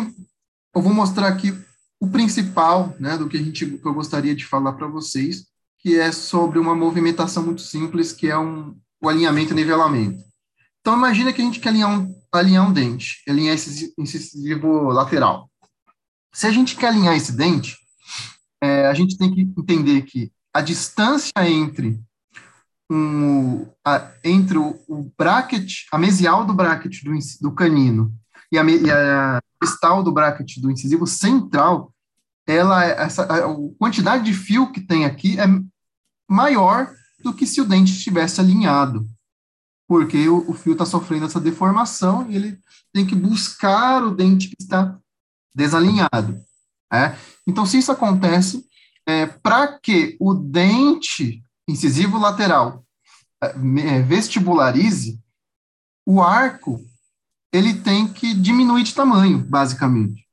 eu vou mostrar aqui o principal né, do que, a gente, que eu gostaria de falar para vocês, que é sobre uma movimentação muito simples, que é um, o alinhamento e nivelamento. Então, imagina que a gente quer alinhar um, alinhar um dente, alinhar esse incisivo lateral. Se a gente quer alinhar esse dente, é, a gente tem que entender que a distância entre um, a, entre o, o, bracket, a mesial do bracket do, do canino e a, e a distal do bracket do incisivo central ela essa a quantidade de fio que tem aqui é maior do que se o dente estivesse alinhado, porque o, o fio está sofrendo essa deformação e ele tem que buscar o dente que está desalinhado. É? Então, se isso acontece, é, para que o dente incisivo lateral é, é, vestibularize, o arco ele tem que diminuir de tamanho, basicamente.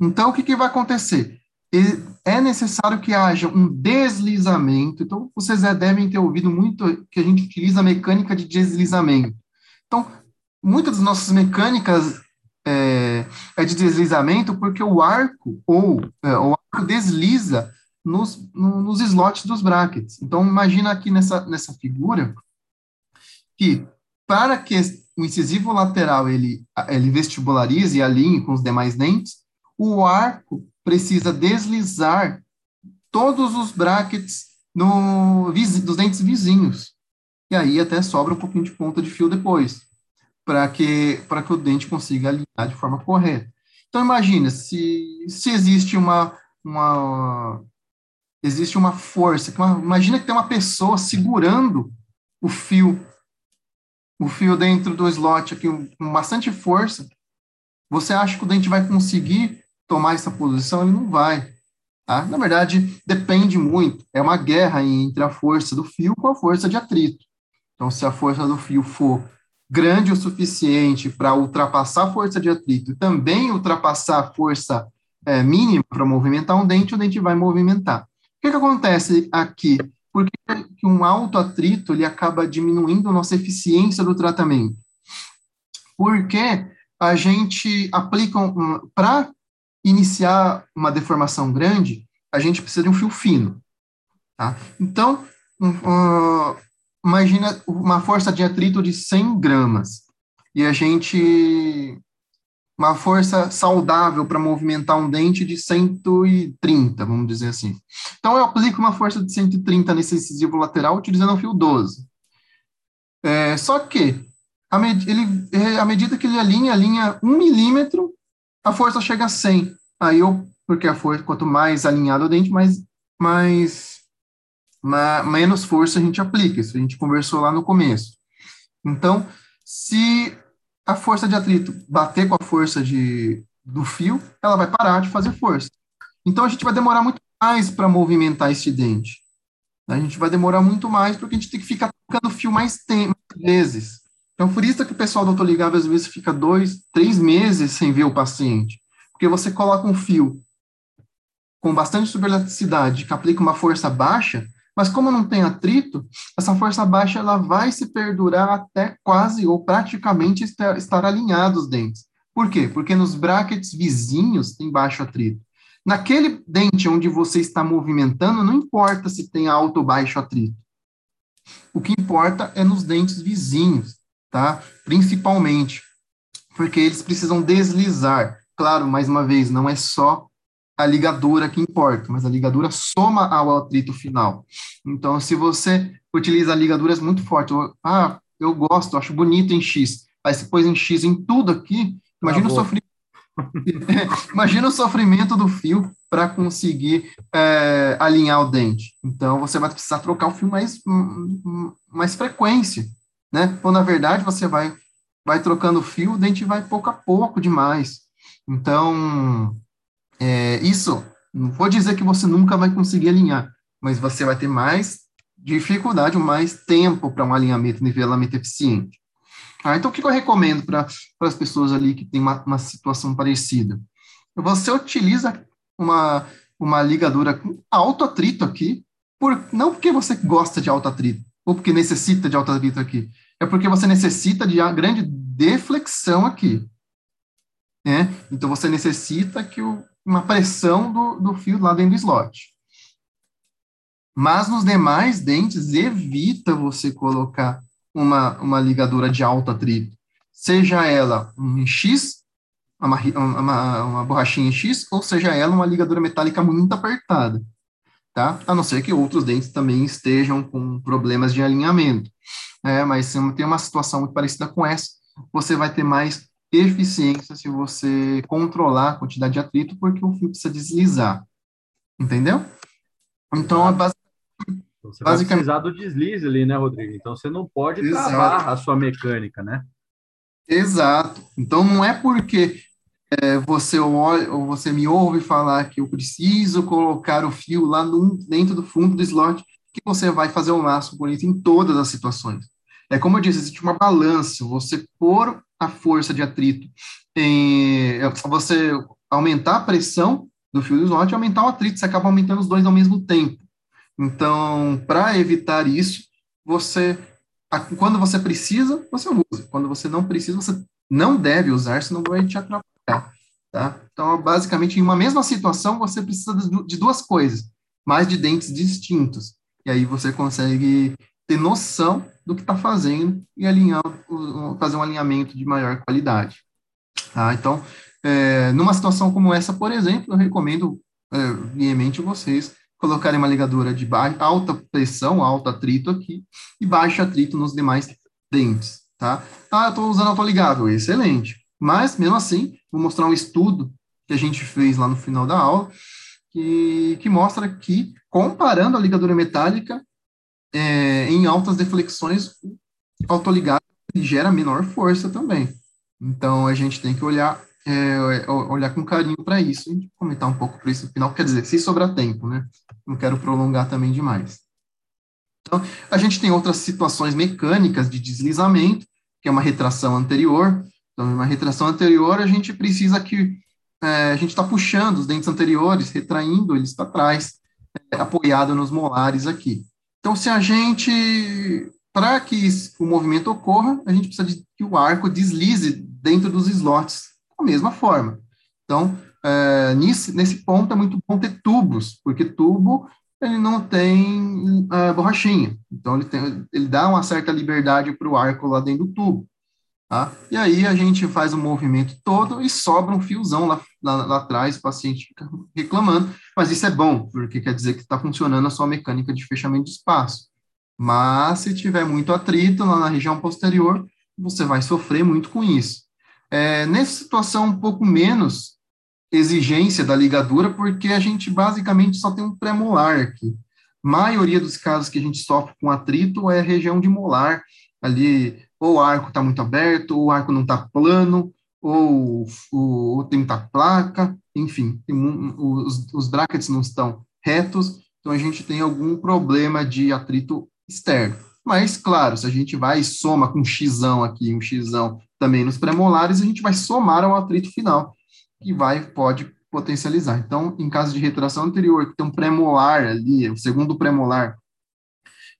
Então, o que, que vai acontecer? É necessário que haja um deslizamento. Então, vocês já devem ter ouvido muito que a gente utiliza a mecânica de deslizamento. Então, muitas das nossas mecânicas é, é de deslizamento porque o arco ou é, o arco desliza nos, no, nos slots dos brackets. Então, imagina aqui nessa, nessa figura que para que o incisivo lateral ele, ele vestibularize e alinhe com os demais dentes, o arco precisa deslizar todos os brackets no, dos dentes vizinhos. E aí até sobra um pouquinho de ponta de fio depois, para que, que o dente consiga alinhar de forma correta. Então, imagina, se, se existe uma, uma, existe uma força, uma, imagina que tem uma pessoa segurando o fio, o fio dentro do slot aqui com bastante força, você acha que o dente vai conseguir tomar essa posição, ele não vai. Tá? Na verdade, depende muito. É uma guerra entre a força do fio com a força de atrito. Então, se a força do fio for grande o suficiente para ultrapassar a força de atrito e também ultrapassar a força é, mínima para movimentar um dente, o dente vai movimentar. O que, que acontece aqui? Por que um alto atrito ele acaba diminuindo a nossa eficiência do tratamento? Porque a gente aplica, um, para iniciar uma deformação grande, a gente precisa de um fio fino. Tá? Então, uh, imagina uma força de atrito de 100 gramas, e a gente. Uma força saudável para movimentar um dente de 130, vamos dizer assim. Então, eu aplico uma força de 130 nesse incisivo lateral utilizando um fio 12. É, só que, a, med ele, é, à medida que ele alinha, alinha um milímetro a força chega a 100. Aí eu, porque a força, quanto mais alinhado o dente, mais, mais menos força a gente aplica. Isso a gente conversou lá no começo. Então, se a força de atrito bater com a força de, do fio, ela vai parar de fazer força. Então, a gente vai demorar muito mais para movimentar esse dente. A gente vai demorar muito mais porque a gente tem que ficar tocando fio mais tempo, vezes. Então, por isso que o pessoal do autoligável às vezes fica dois, três meses sem ver o paciente. Porque você coloca um fio com bastante superelasticidade, que aplica uma força baixa, mas como não tem atrito, essa força baixa ela vai se perdurar até quase ou praticamente estar, estar alinhado os dentes. Por quê? Porque nos brackets vizinhos tem baixo atrito. Naquele dente onde você está movimentando, não importa se tem alto ou baixo atrito. O que importa é nos dentes vizinhos, tá? Principalmente, porque eles precisam deslizar. Claro, mais uma vez, não é só a ligadura que importa, mas a ligadura soma ao atrito final. Então, se você utiliza ligaduras muito fortes, ah, eu gosto, acho bonito em X, aí você pôs em X em tudo aqui, imagina o sofrimento. [laughs] imagina o sofrimento do fio para conseguir é, alinhar o dente. Então, você vai precisar trocar o fio mais, mais frequência, né? Ou, na verdade, você vai, vai trocando o fio, o dente vai pouco a pouco demais. Então, é, isso, não vou dizer que você nunca vai conseguir alinhar, mas você vai ter mais dificuldade, mais tempo para um alinhamento, nivelamento eficiente. Ah, então, o que eu recomendo para as pessoas ali que têm uma, uma situação parecida? Você utiliza uma, uma ligadura com alto atrito aqui, por, não porque você gosta de alto atrito, ou porque necessita de alto atrito aqui, é porque você necessita de grande deflexão aqui. Né? Então, você necessita que o, uma pressão do, do fio lá dentro do slot. Mas nos demais dentes, evita você colocar uma, uma ligadura de alto atrito, seja ela um X, uma, uma, uma borrachinha X, ou seja ela uma ligadura metálica muito apertada, tá? A não ser que outros dentes também estejam com problemas de alinhamento. É, mas se tem uma situação muito parecida com essa, você vai ter mais eficiência se você controlar a quantidade de atrito, porque o fio precisa deslizar. Entendeu? Então, a base... Você vai precisar do deslize ali, né, Rodrigo? Então, você não pode Exato. travar a sua mecânica, né? Exato. Então, não é porque é, você olha, ou você me ouve falar que eu preciso colocar o fio lá no, dentro do fundo do slot que você vai fazer um laço bonito em todas as situações. É como eu disse, existe uma balança. Você pôr a força de atrito em é você aumentar a pressão do fio do slot e aumentar o atrito, você acaba aumentando os dois ao mesmo tempo. Então, para evitar isso, você quando você precisa, você usa. Quando você não precisa, você não deve usar, senão vai te atrapalhar. Tá? Então, basicamente, em uma mesma situação, você precisa de duas coisas, mais de dentes distintos. E aí você consegue ter noção do que está fazendo e alinhar, fazer um alinhamento de maior qualidade. Tá? Então, é, numa situação como essa, por exemplo, eu recomendo é, vocês colocarem uma ligadura de alta pressão, alto atrito aqui, e baixo atrito nos demais dentes, tá? Ah, eu estou usando autoligável, excelente. Mas, mesmo assim, vou mostrar um estudo que a gente fez lá no final da aula, que, que mostra que, comparando a ligadura metálica é, em altas deflexões, autoligado gera menor força também. Então, a gente tem que olhar, é, olhar com carinho para isso e comentar um pouco para isso no final. Quer dizer, se sobrar tempo, né? Não quero prolongar também demais. Então, a gente tem outras situações mecânicas de deslizamento, que é uma retração anterior. Então, uma retração anterior, a gente precisa que é, a gente está puxando os dentes anteriores, retraindo eles para trás, é, apoiado nos molares aqui. Então, se a gente, para que o movimento ocorra, a gente precisa de que o arco deslize dentro dos slots da mesma forma. Então, é, nesse, nesse ponto é muito bom ter tubos, porque tubo ele não tem é, borrachinha, então ele, tem, ele dá uma certa liberdade para o arco lá dentro do tubo. Tá? E aí a gente faz o movimento todo e sobra um fiozão lá, lá, lá atrás, o paciente fica reclamando, mas isso é bom, porque quer dizer que está funcionando a sua mecânica de fechamento de espaço. Mas se tiver muito atrito lá na região posterior, você vai sofrer muito com isso. É, nessa situação, um pouco menos exigência da ligadura, porque a gente basicamente só tem um pré-molar aqui. maioria dos casos que a gente sofre com atrito é região de molar, ali, ou o arco está muito aberto, ou o arco não está plano, ou, tem muita placa, enfim, tem, os, os brackets não estão retos, então a gente tem algum problema de atrito externo. Mas, claro, se a gente vai e soma com um x aqui, um x também nos premolares, a gente vai somar ao atrito final, que vai, pode potencializar. Então, em caso de retração anterior, que tem um premolar ali, o segundo premolar,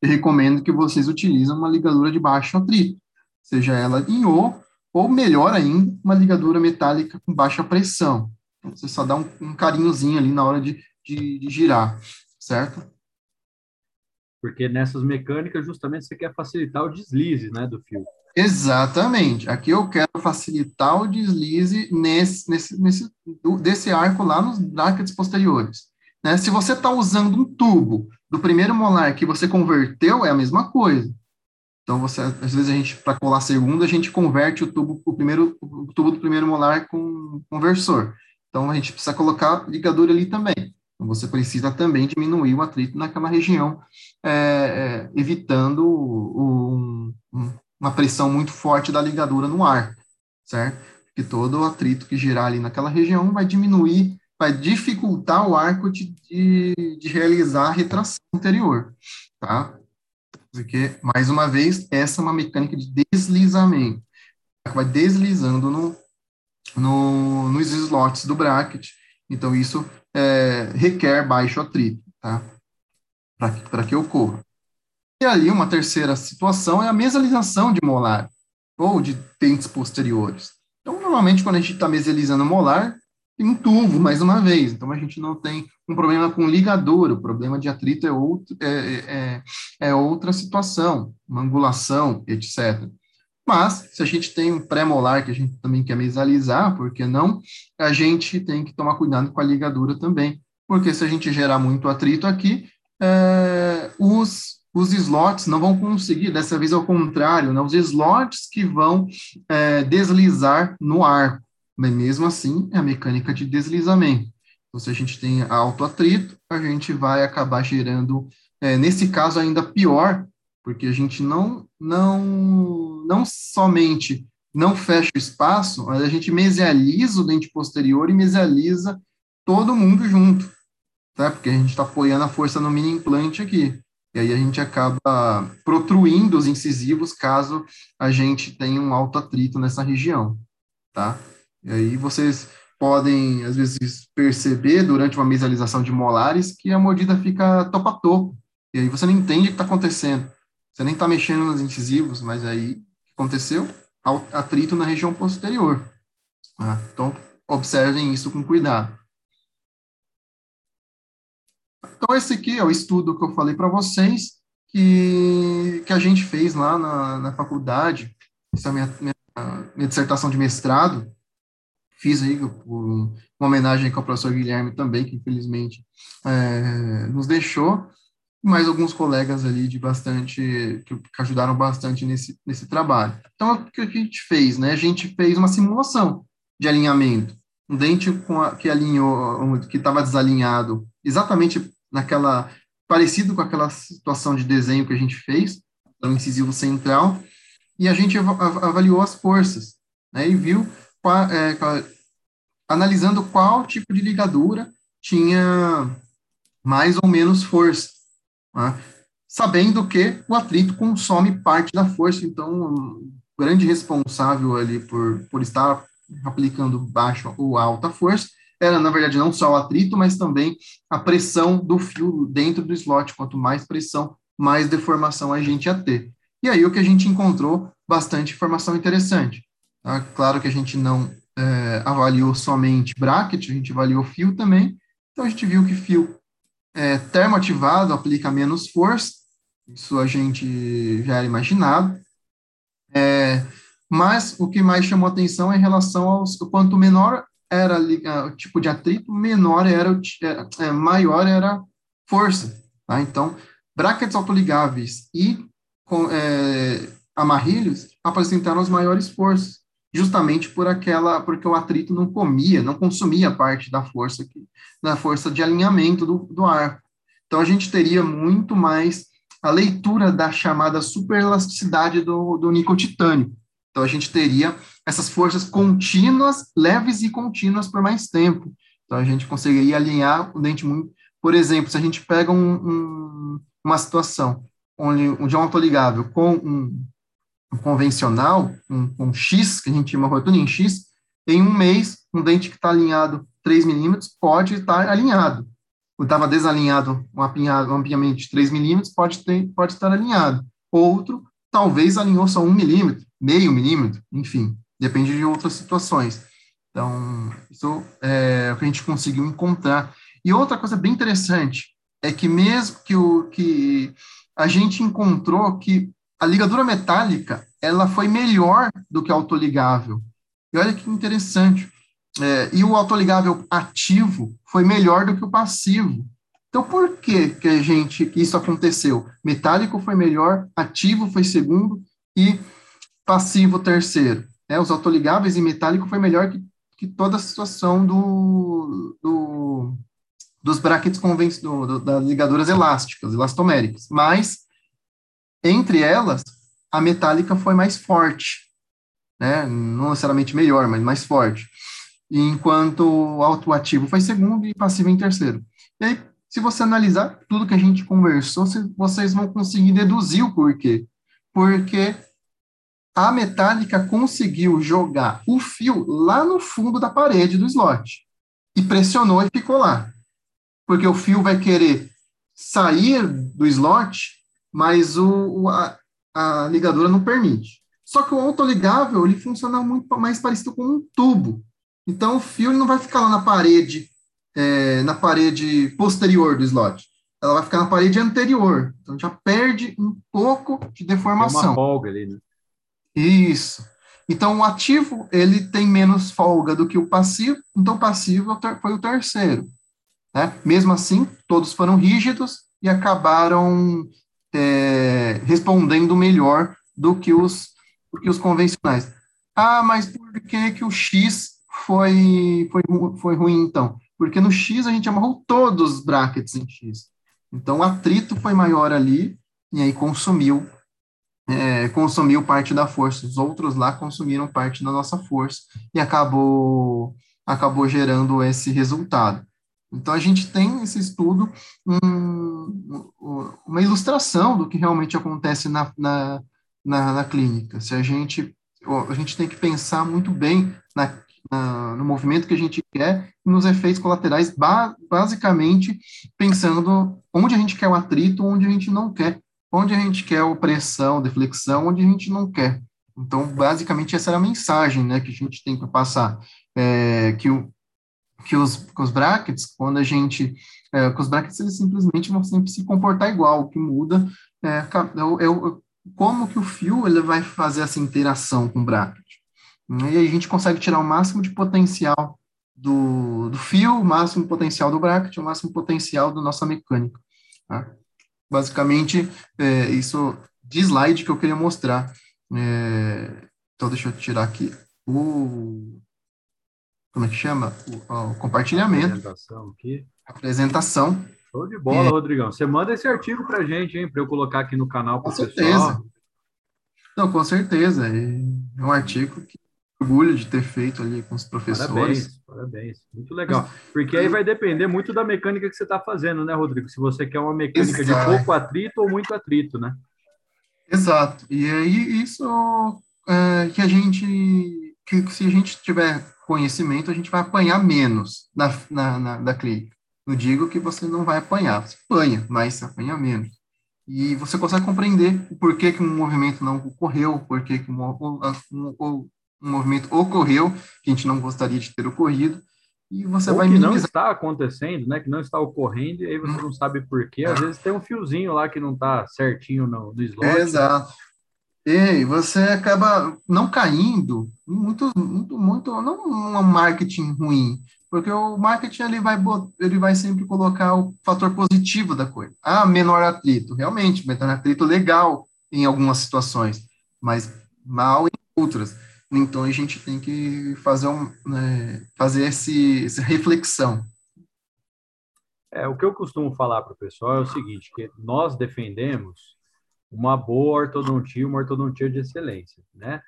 eu recomendo que vocês utilizem uma ligadura de baixo atrito, seja ela em O, ou melhor ainda, uma ligadura metálica com baixa pressão. Então, você só dá um, um carinhozinho ali na hora de, de, de girar, certo? Porque nessas mecânicas, justamente, você quer facilitar o deslize né, do fio. Exatamente. Aqui eu quero facilitar o deslize nesse, nesse, nesse, desse arco lá nos brackets posteriores. Né? Se você está usando um tubo do primeiro molar que você converteu, é a mesma coisa. Então, você, às vezes, a gente, para colar segundo, a gente converte o tubo, o primeiro, o tubo do primeiro molar com conversor. Então, a gente precisa colocar ligadura ali também. Então, você precisa também diminuir o atrito naquela região, é, é, evitando um, um, uma pressão muito forte da ligadura no ar, certo? Porque todo o atrito que girar ali naquela região vai diminuir, vai dificultar o arco de, de, de realizar a retração anterior, tá? Porque, mais uma vez, essa é uma mecânica de deslizamento. Vai deslizando no, no, nos slots do bracket. Então, isso é, requer baixo atrito, tá? Para que ocorra. E ali, uma terceira situação é a mesalização de molar, ou de dentes posteriores. Então, normalmente, quando a gente está meselizando molar, um tubo, mais uma vez. Então, a gente não tem um problema com ligadura, o problema de atrito é, outro, é, é, é outra situação, uma angulação, etc. Mas, se a gente tem um pré-molar que a gente também quer mesalizar, por que não? A gente tem que tomar cuidado com a ligadura também, porque se a gente gerar muito atrito aqui, é, os os slots não vão conseguir, dessa vez ao contrário, né, os slots que vão é, deslizar no arco, mas mesmo assim é a mecânica de deslizamento. Então, se a gente tem alto atrito, a gente vai acabar gerando, é, nesse caso ainda pior, porque a gente não, não, não somente não fecha o espaço, mas a gente mesializa o dente posterior e mesializa todo mundo junto, tá? Porque a gente está apoiando a força no mini implante aqui. E aí a gente acaba protruindo os incisivos caso a gente tenha um alto atrito nessa região, tá? E aí vocês podem, às vezes, perceber durante uma mesalização de molares que a mordida fica topo a topo. E aí você não entende o que está acontecendo. Você nem está mexendo nos incisivos, mas aí aconteceu? Atrito na região posterior. Tá? Então, observem isso com cuidado. Então, esse aqui é o estudo que eu falei para vocês, que, que a gente fez lá na, na faculdade, essa é a minha, minha, minha dissertação de mestrado, fiz aí uma homenagem ao professor Guilherme também, que infelizmente é, nos deixou, mais alguns colegas ali de bastante, que, que, ajudaram bastante nesse, nesse trabalho. Então, o que a gente fez, né? A gente fez uma simulação de alinhamento. Um dente com a, que alinhou, que estava desalinhado, exatamente naquela parecido com aquela situação de desenho que a gente fez, no incisivo central, e a gente avaliou as forças, né, e viu, qual, é, analisando qual tipo de ligadura tinha mais ou menos força, né, sabendo que o atrito consome parte da força, então, um grande responsável ali por, por estar aplicando baixa ou alta força era, na verdade, não só o atrito, mas também a pressão do fio dentro do slot. Quanto mais pressão, mais deformação a gente ia ter. E aí o que a gente encontrou bastante informação interessante. Tá? Claro que a gente não é, avaliou somente bracket, a gente avaliou fio também. Então a gente viu que fio é, termoativado aplica menos força, isso a gente já era imaginado. É, mas o que mais chamou atenção é em relação aos quanto menor era o tipo de atrito, menor era é, é, maior era força. Tá? Então, brackets autoligáveis e com, é, amarrilhos apresentaram as maiores forças, justamente por aquela, porque o atrito não comia, não consumia parte da força que, da força de alinhamento do, do arco. Então, a gente teria muito mais a leitura da chamada superelasticidade do, do níquel titânio. Então, a gente teria essas forças contínuas, leves e contínuas por mais tempo. Então, a gente conseguiria alinhar o dente muito. Por exemplo, se a gente pega um, um, uma situação onde, onde é um autoligável com um, convencional, um, um, X, que a gente chama rotunda em X, em um mês, um dente que está alinhado 3 milímetros pode estar alinhado. O estava desalinhado, um, apinhado, um de 3 milímetros pode, ter, pode estar alinhado. Outro, talvez alinhou só 1 milímetro, meio milímetro, enfim, depende de outras situações. Então, isso é o que a gente conseguiu encontrar. E outra coisa bem interessante é que mesmo que, o, que a gente encontrou que a ligadura metálica ela foi melhor do que a autoligável. E olha que interessante. É, e o autoligável ativo foi melhor do que o passivo. Então, por que, que a gente que isso aconteceu? Metálico foi melhor, ativo foi segundo e passivo terceiro. É, os autoligáveis e metálico foi melhor que, que toda a situação do, do dos brackets convencionais, das ligaduras elásticas, elastoméricas. Mas, entre elas, a metálica foi mais forte, né? não necessariamente melhor, mas mais forte. Enquanto o autoativo foi segundo e passivo em terceiro. E aí, se você analisar tudo que a gente conversou, vocês vão conseguir deduzir o porquê. Porque a metálica conseguiu jogar o fio lá no fundo da parede do slot e pressionou e ficou lá porque o fio vai querer sair do slot, mas o, a, a ligadura não permite. Só que o autoligável, ele funciona muito mais parecido com um tubo. Então, o fio não vai ficar lá na parede, é, na parede posterior do slot. Ela vai ficar na parede anterior. Então, já perde um pouco de deformação. Tem uma folga ali, né? Isso. Então, o ativo, ele tem menos folga do que o passivo. Então, o passivo foi o terceiro. Né? Mesmo assim, todos foram rígidos e acabaram é, respondendo melhor do que os, do que os convencionais. Ah, mas por que, que o X foi, foi, foi ruim, então? Porque no X a gente amarrou todos os brackets em X. Então, o atrito foi maior ali, e aí consumiu, é, consumiu parte da força. Os outros lá consumiram parte da nossa força, e acabou, acabou gerando esse resultado. Então, a gente tem nesse estudo um, uma ilustração do que realmente acontece na, na, na, na, clínica. Se a gente, a gente tem que pensar muito bem na, na, no movimento que a gente quer e nos efeitos colaterais, ba, basicamente pensando onde a gente quer o atrito, onde a gente não quer, onde a gente quer opressão, deflexão, onde a gente não quer. Então, basicamente, essa era a mensagem né, que a gente tem que passar. É, que o, que os, que os brackets, quando a gente, é, que os brackets eles simplesmente vão sempre se comportar igual, o que muda é, é, como que o fio ele vai fazer essa interação com o bracket. E aí a gente consegue tirar o máximo de potencial do, do fio, o máximo potencial do bracket, o máximo potencial da nossa mecânica. Tá? Basicamente, é, isso de slide que eu queria mostrar. É, então, deixa eu tirar aqui o como é que chama? O, o compartilhamento. Apresentação aqui. Apresentação. Show de bola, é. Rodrigão. Você manda esse artigo para gente, hein, para eu colocar aqui no canal Com certeza. Não, com certeza. É um artigo que orgulho de ter feito ali com os professores. Parabéns, parabéns. Muito legal. Porque aí vai depender muito da mecânica que você está fazendo, né, Rodrigo? Se você quer uma mecânica Exato. de pouco atrito ou muito atrito, né? Exato. E aí, isso é, que a gente, que se a gente tiver conhecimento, a gente vai apanhar menos na, na, na, da clínica. Não digo que você não vai apanhar, você apanha, mas você apanha menos. E você consegue compreender o porquê que um movimento não ocorreu, por que um, um, um, movimento ocorreu, que a gente não gostaria de ter ocorrido, e você Ou vai que minimizar. não está acontecendo, né? Que não está ocorrendo, e aí você hum. não sabe por quê. Às vezes tem um fiozinho lá que não está certinho no, no slot. exato. E você acaba não caindo muito, muito, muito, não um marketing ruim, porque o marketing ele vai, ele vai sempre colocar o fator positivo da coisa. Ah, menor atrito, realmente, menor atrito legal em algumas situações, mas mal em outras. Então a gente tem que fazer, um, né, fazer esse, essa reflexão. É, o que eu costumo falar para o pessoal é o seguinte, que nós defendemos uma boa ortodontia, uma ortodontia de excelência, né?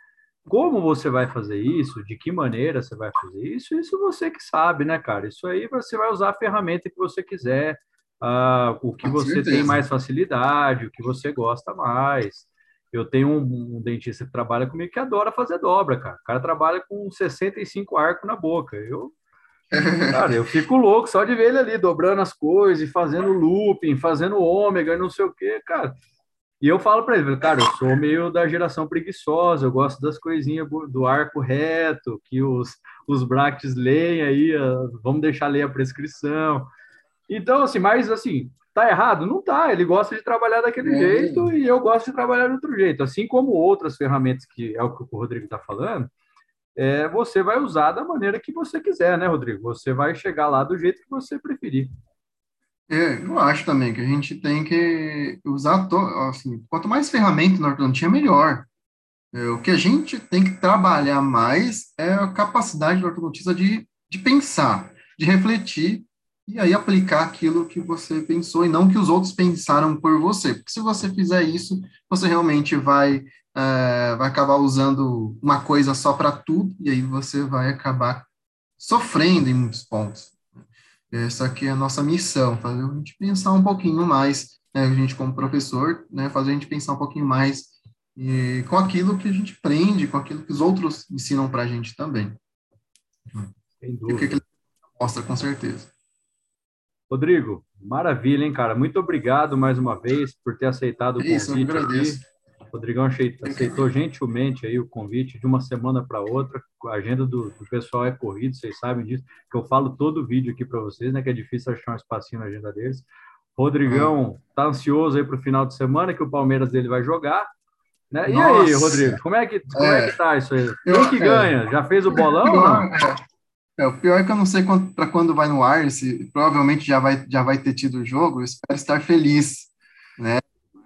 Como você vai fazer isso? De que maneira você vai fazer isso? Isso você que sabe, né, cara? Isso aí você vai usar a ferramenta que você quiser, uh, o que Com você certeza. tem mais facilidade, o que você gosta mais. Eu tenho um, um, dentista que trabalha comigo que adora fazer dobra, cara. O cara trabalha com 65 arcos na boca. Eu, [laughs] cara, eu fico louco só de ver ele ali dobrando as coisas, fazendo looping, fazendo ômega, não sei o quê, cara. E eu falo para ele, cara, eu sou meio da geração preguiçosa, eu gosto das coisinhas do arco reto, que os, os brackets leem aí, vamos deixar ler a prescrição. Então, assim, mas assim, tá errado? Não tá, ele gosta de trabalhar daquele é. jeito e eu gosto de trabalhar de outro jeito. Assim como outras ferramentas, que é o que o Rodrigo está falando, é, você vai usar da maneira que você quiser, né, Rodrigo? Você vai chegar lá do jeito que você preferir. É, eu acho também que a gente tem que usar, assim, quanto mais ferramenta na ortodontia, melhor. É, o que a gente tem que trabalhar mais é a capacidade do ortodontista de, de pensar, de refletir e aí aplicar aquilo que você pensou e não que os outros pensaram por você. Porque se você fizer isso, você realmente vai, é, vai acabar usando uma coisa só para tudo e aí você vai acabar sofrendo em muitos pontos. Essa aqui é a nossa missão, fazer a gente pensar um pouquinho mais, né, a gente como professor, né, fazer a gente pensar um pouquinho mais e, com aquilo que a gente aprende, com aquilo que os outros ensinam para a gente também. Sem dúvida. E o que, que ele mostra, com certeza. Rodrigo, maravilha, hein, cara? Muito obrigado mais uma vez por ter aceitado o convite. Isso, eu agradeço. Aqui. Rodrigão aceitou gentilmente aí o convite de uma semana para outra. A agenda do, do, pessoal é corrida, vocês sabem disso, que eu falo todo vídeo aqui para vocês, né? Que é difícil achar um espacinho na agenda deles. Rodrigão tá ansioso aí para o final de semana, que o Palmeiras dele vai jogar. Né? E aí, Rodrigo, como é que, como é, é que tá isso aí? Quem que ganha? É, Já fez o bolão? Pior, é, é, o pior é que eu não sei para quando vai no ar, se provavelmente já vai, já vai ter tido o jogo, eu espero estar feliz?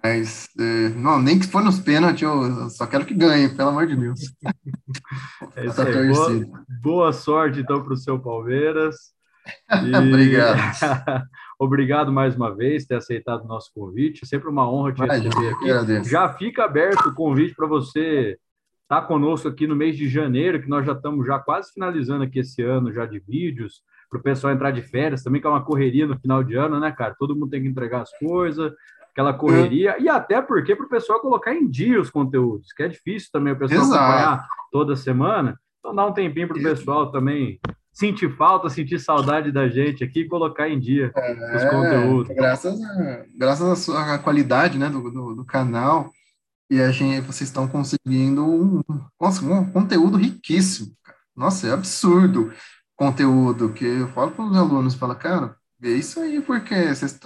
Mas, é, não, nem que for nos pênaltis, eu só quero que ganhe, pelo amor de Deus. É isso aí. Boa, boa, sorte, então, para o seu Palmeiras. [laughs] E... Obrigado. [laughs] Obrigado mais uma vez por ter aceitado o nosso convite. É sempre uma honra te Vai, receber aqui. Já fica aberto o convite para você estar tá conosco aqui no mês de janeiro, que nós já estamos já quase finalizando aqui esse ano já de vídeos, para o pessoal entrar de férias, também que é uma correria no final de ano, né, cara? Todo mundo tem que entregar as coisas, aquela correria, e até porque para o pessoal colocar em dia os conteúdos, que é difícil também o pessoal Exato. acompanhar toda semana. Então dá um tempinho para o pessoal também sentir falta, sentir saudade da gente aqui e colocar em dia é, os conteúdos. Graças, a, graças à qualidade né, do, do, do, canal, e a gente, vocês estão conseguindo um, nossa, um conteúdo riquíssimo. Nossa, é absurdo conteúdo que eu falo para os alunos, fala, cara, vê isso aí, porque vocês,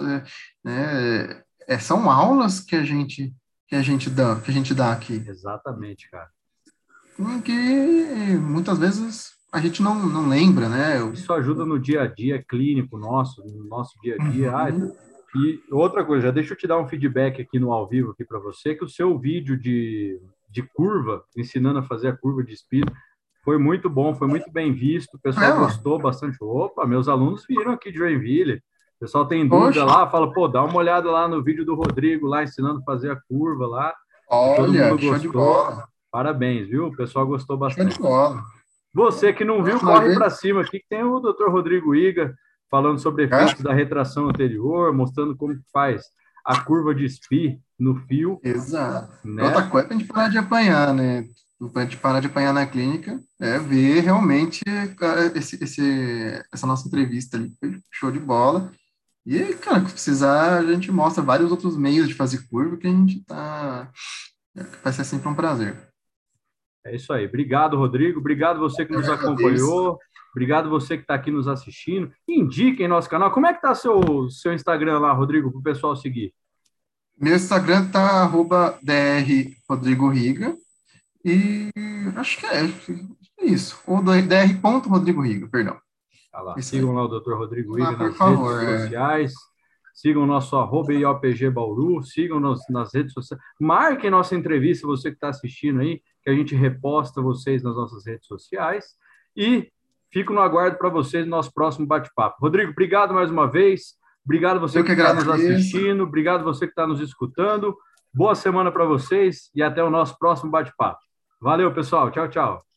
né, é, são aulas que a gente que a gente dá que a gente dá aqui. Exatamente, cara. Que muitas vezes a gente não, não lembra, né? Isso ajuda no dia a dia clínico nosso, no nosso dia a dia. Uhum. Ah, e outra coisa, deixa eu te dar um feedback aqui no ao vivo aqui para você, que o seu vídeo de, de curva, ensinando a fazer a curva de espírito, foi muito bom, foi muito bem visto, o pessoal é, gostou bastante. Opa, meus alunos viram aqui de Joinville, pessoal tem dúvida Poxa. lá, fala, pô, dá uma olhada lá no vídeo do Rodrigo, lá ensinando a fazer a curva lá. Olha, Todo mundo gostou. Parabéns, viu? O pessoal gostou bastante. Você que não viu, corre para cima aqui, que tem o Dr. Rodrigo Iga falando sobre efeitos é? da retração anterior, mostrando como faz a curva de SPI no fio. Exato. Né? Outra coisa é a gente parar de apanhar, né? Para a gente parar de apanhar na clínica, é ver realmente esse, esse, essa nossa entrevista ali. Show de bola. E, cara, se precisar, a gente mostra vários outros meios de fazer curva que a gente tá. Vai ser sempre um prazer. É isso aí. Obrigado, Rodrigo. Obrigado você que nos acompanhou. Obrigado você que está aqui nos assistindo. Indiquem nosso canal. Como é que tá seu, seu Instagram lá, Rodrigo, para o pessoal seguir? Meu Instagram tá arroba dr Rodrigo Riga. E acho que é, é isso. Ou dr. Rodrigo Riga, perdão. Tá lá. Sigam lá o Dr. Rodrigo Ida nas favor, redes é. sociais. Sigam o nosso arroba IOPG Bauru, sigam-nos nas redes sociais. Marquem nossa entrevista, você que está assistindo aí, que a gente reposta vocês nas nossas redes sociais. E fico no aguardo para vocês no nosso próximo bate-papo. Rodrigo, obrigado mais uma vez. Obrigado você Eu que está nos assistindo, obrigado você que está nos escutando. Boa semana para vocês e até o nosso próximo bate-papo. Valeu, pessoal. Tchau, tchau.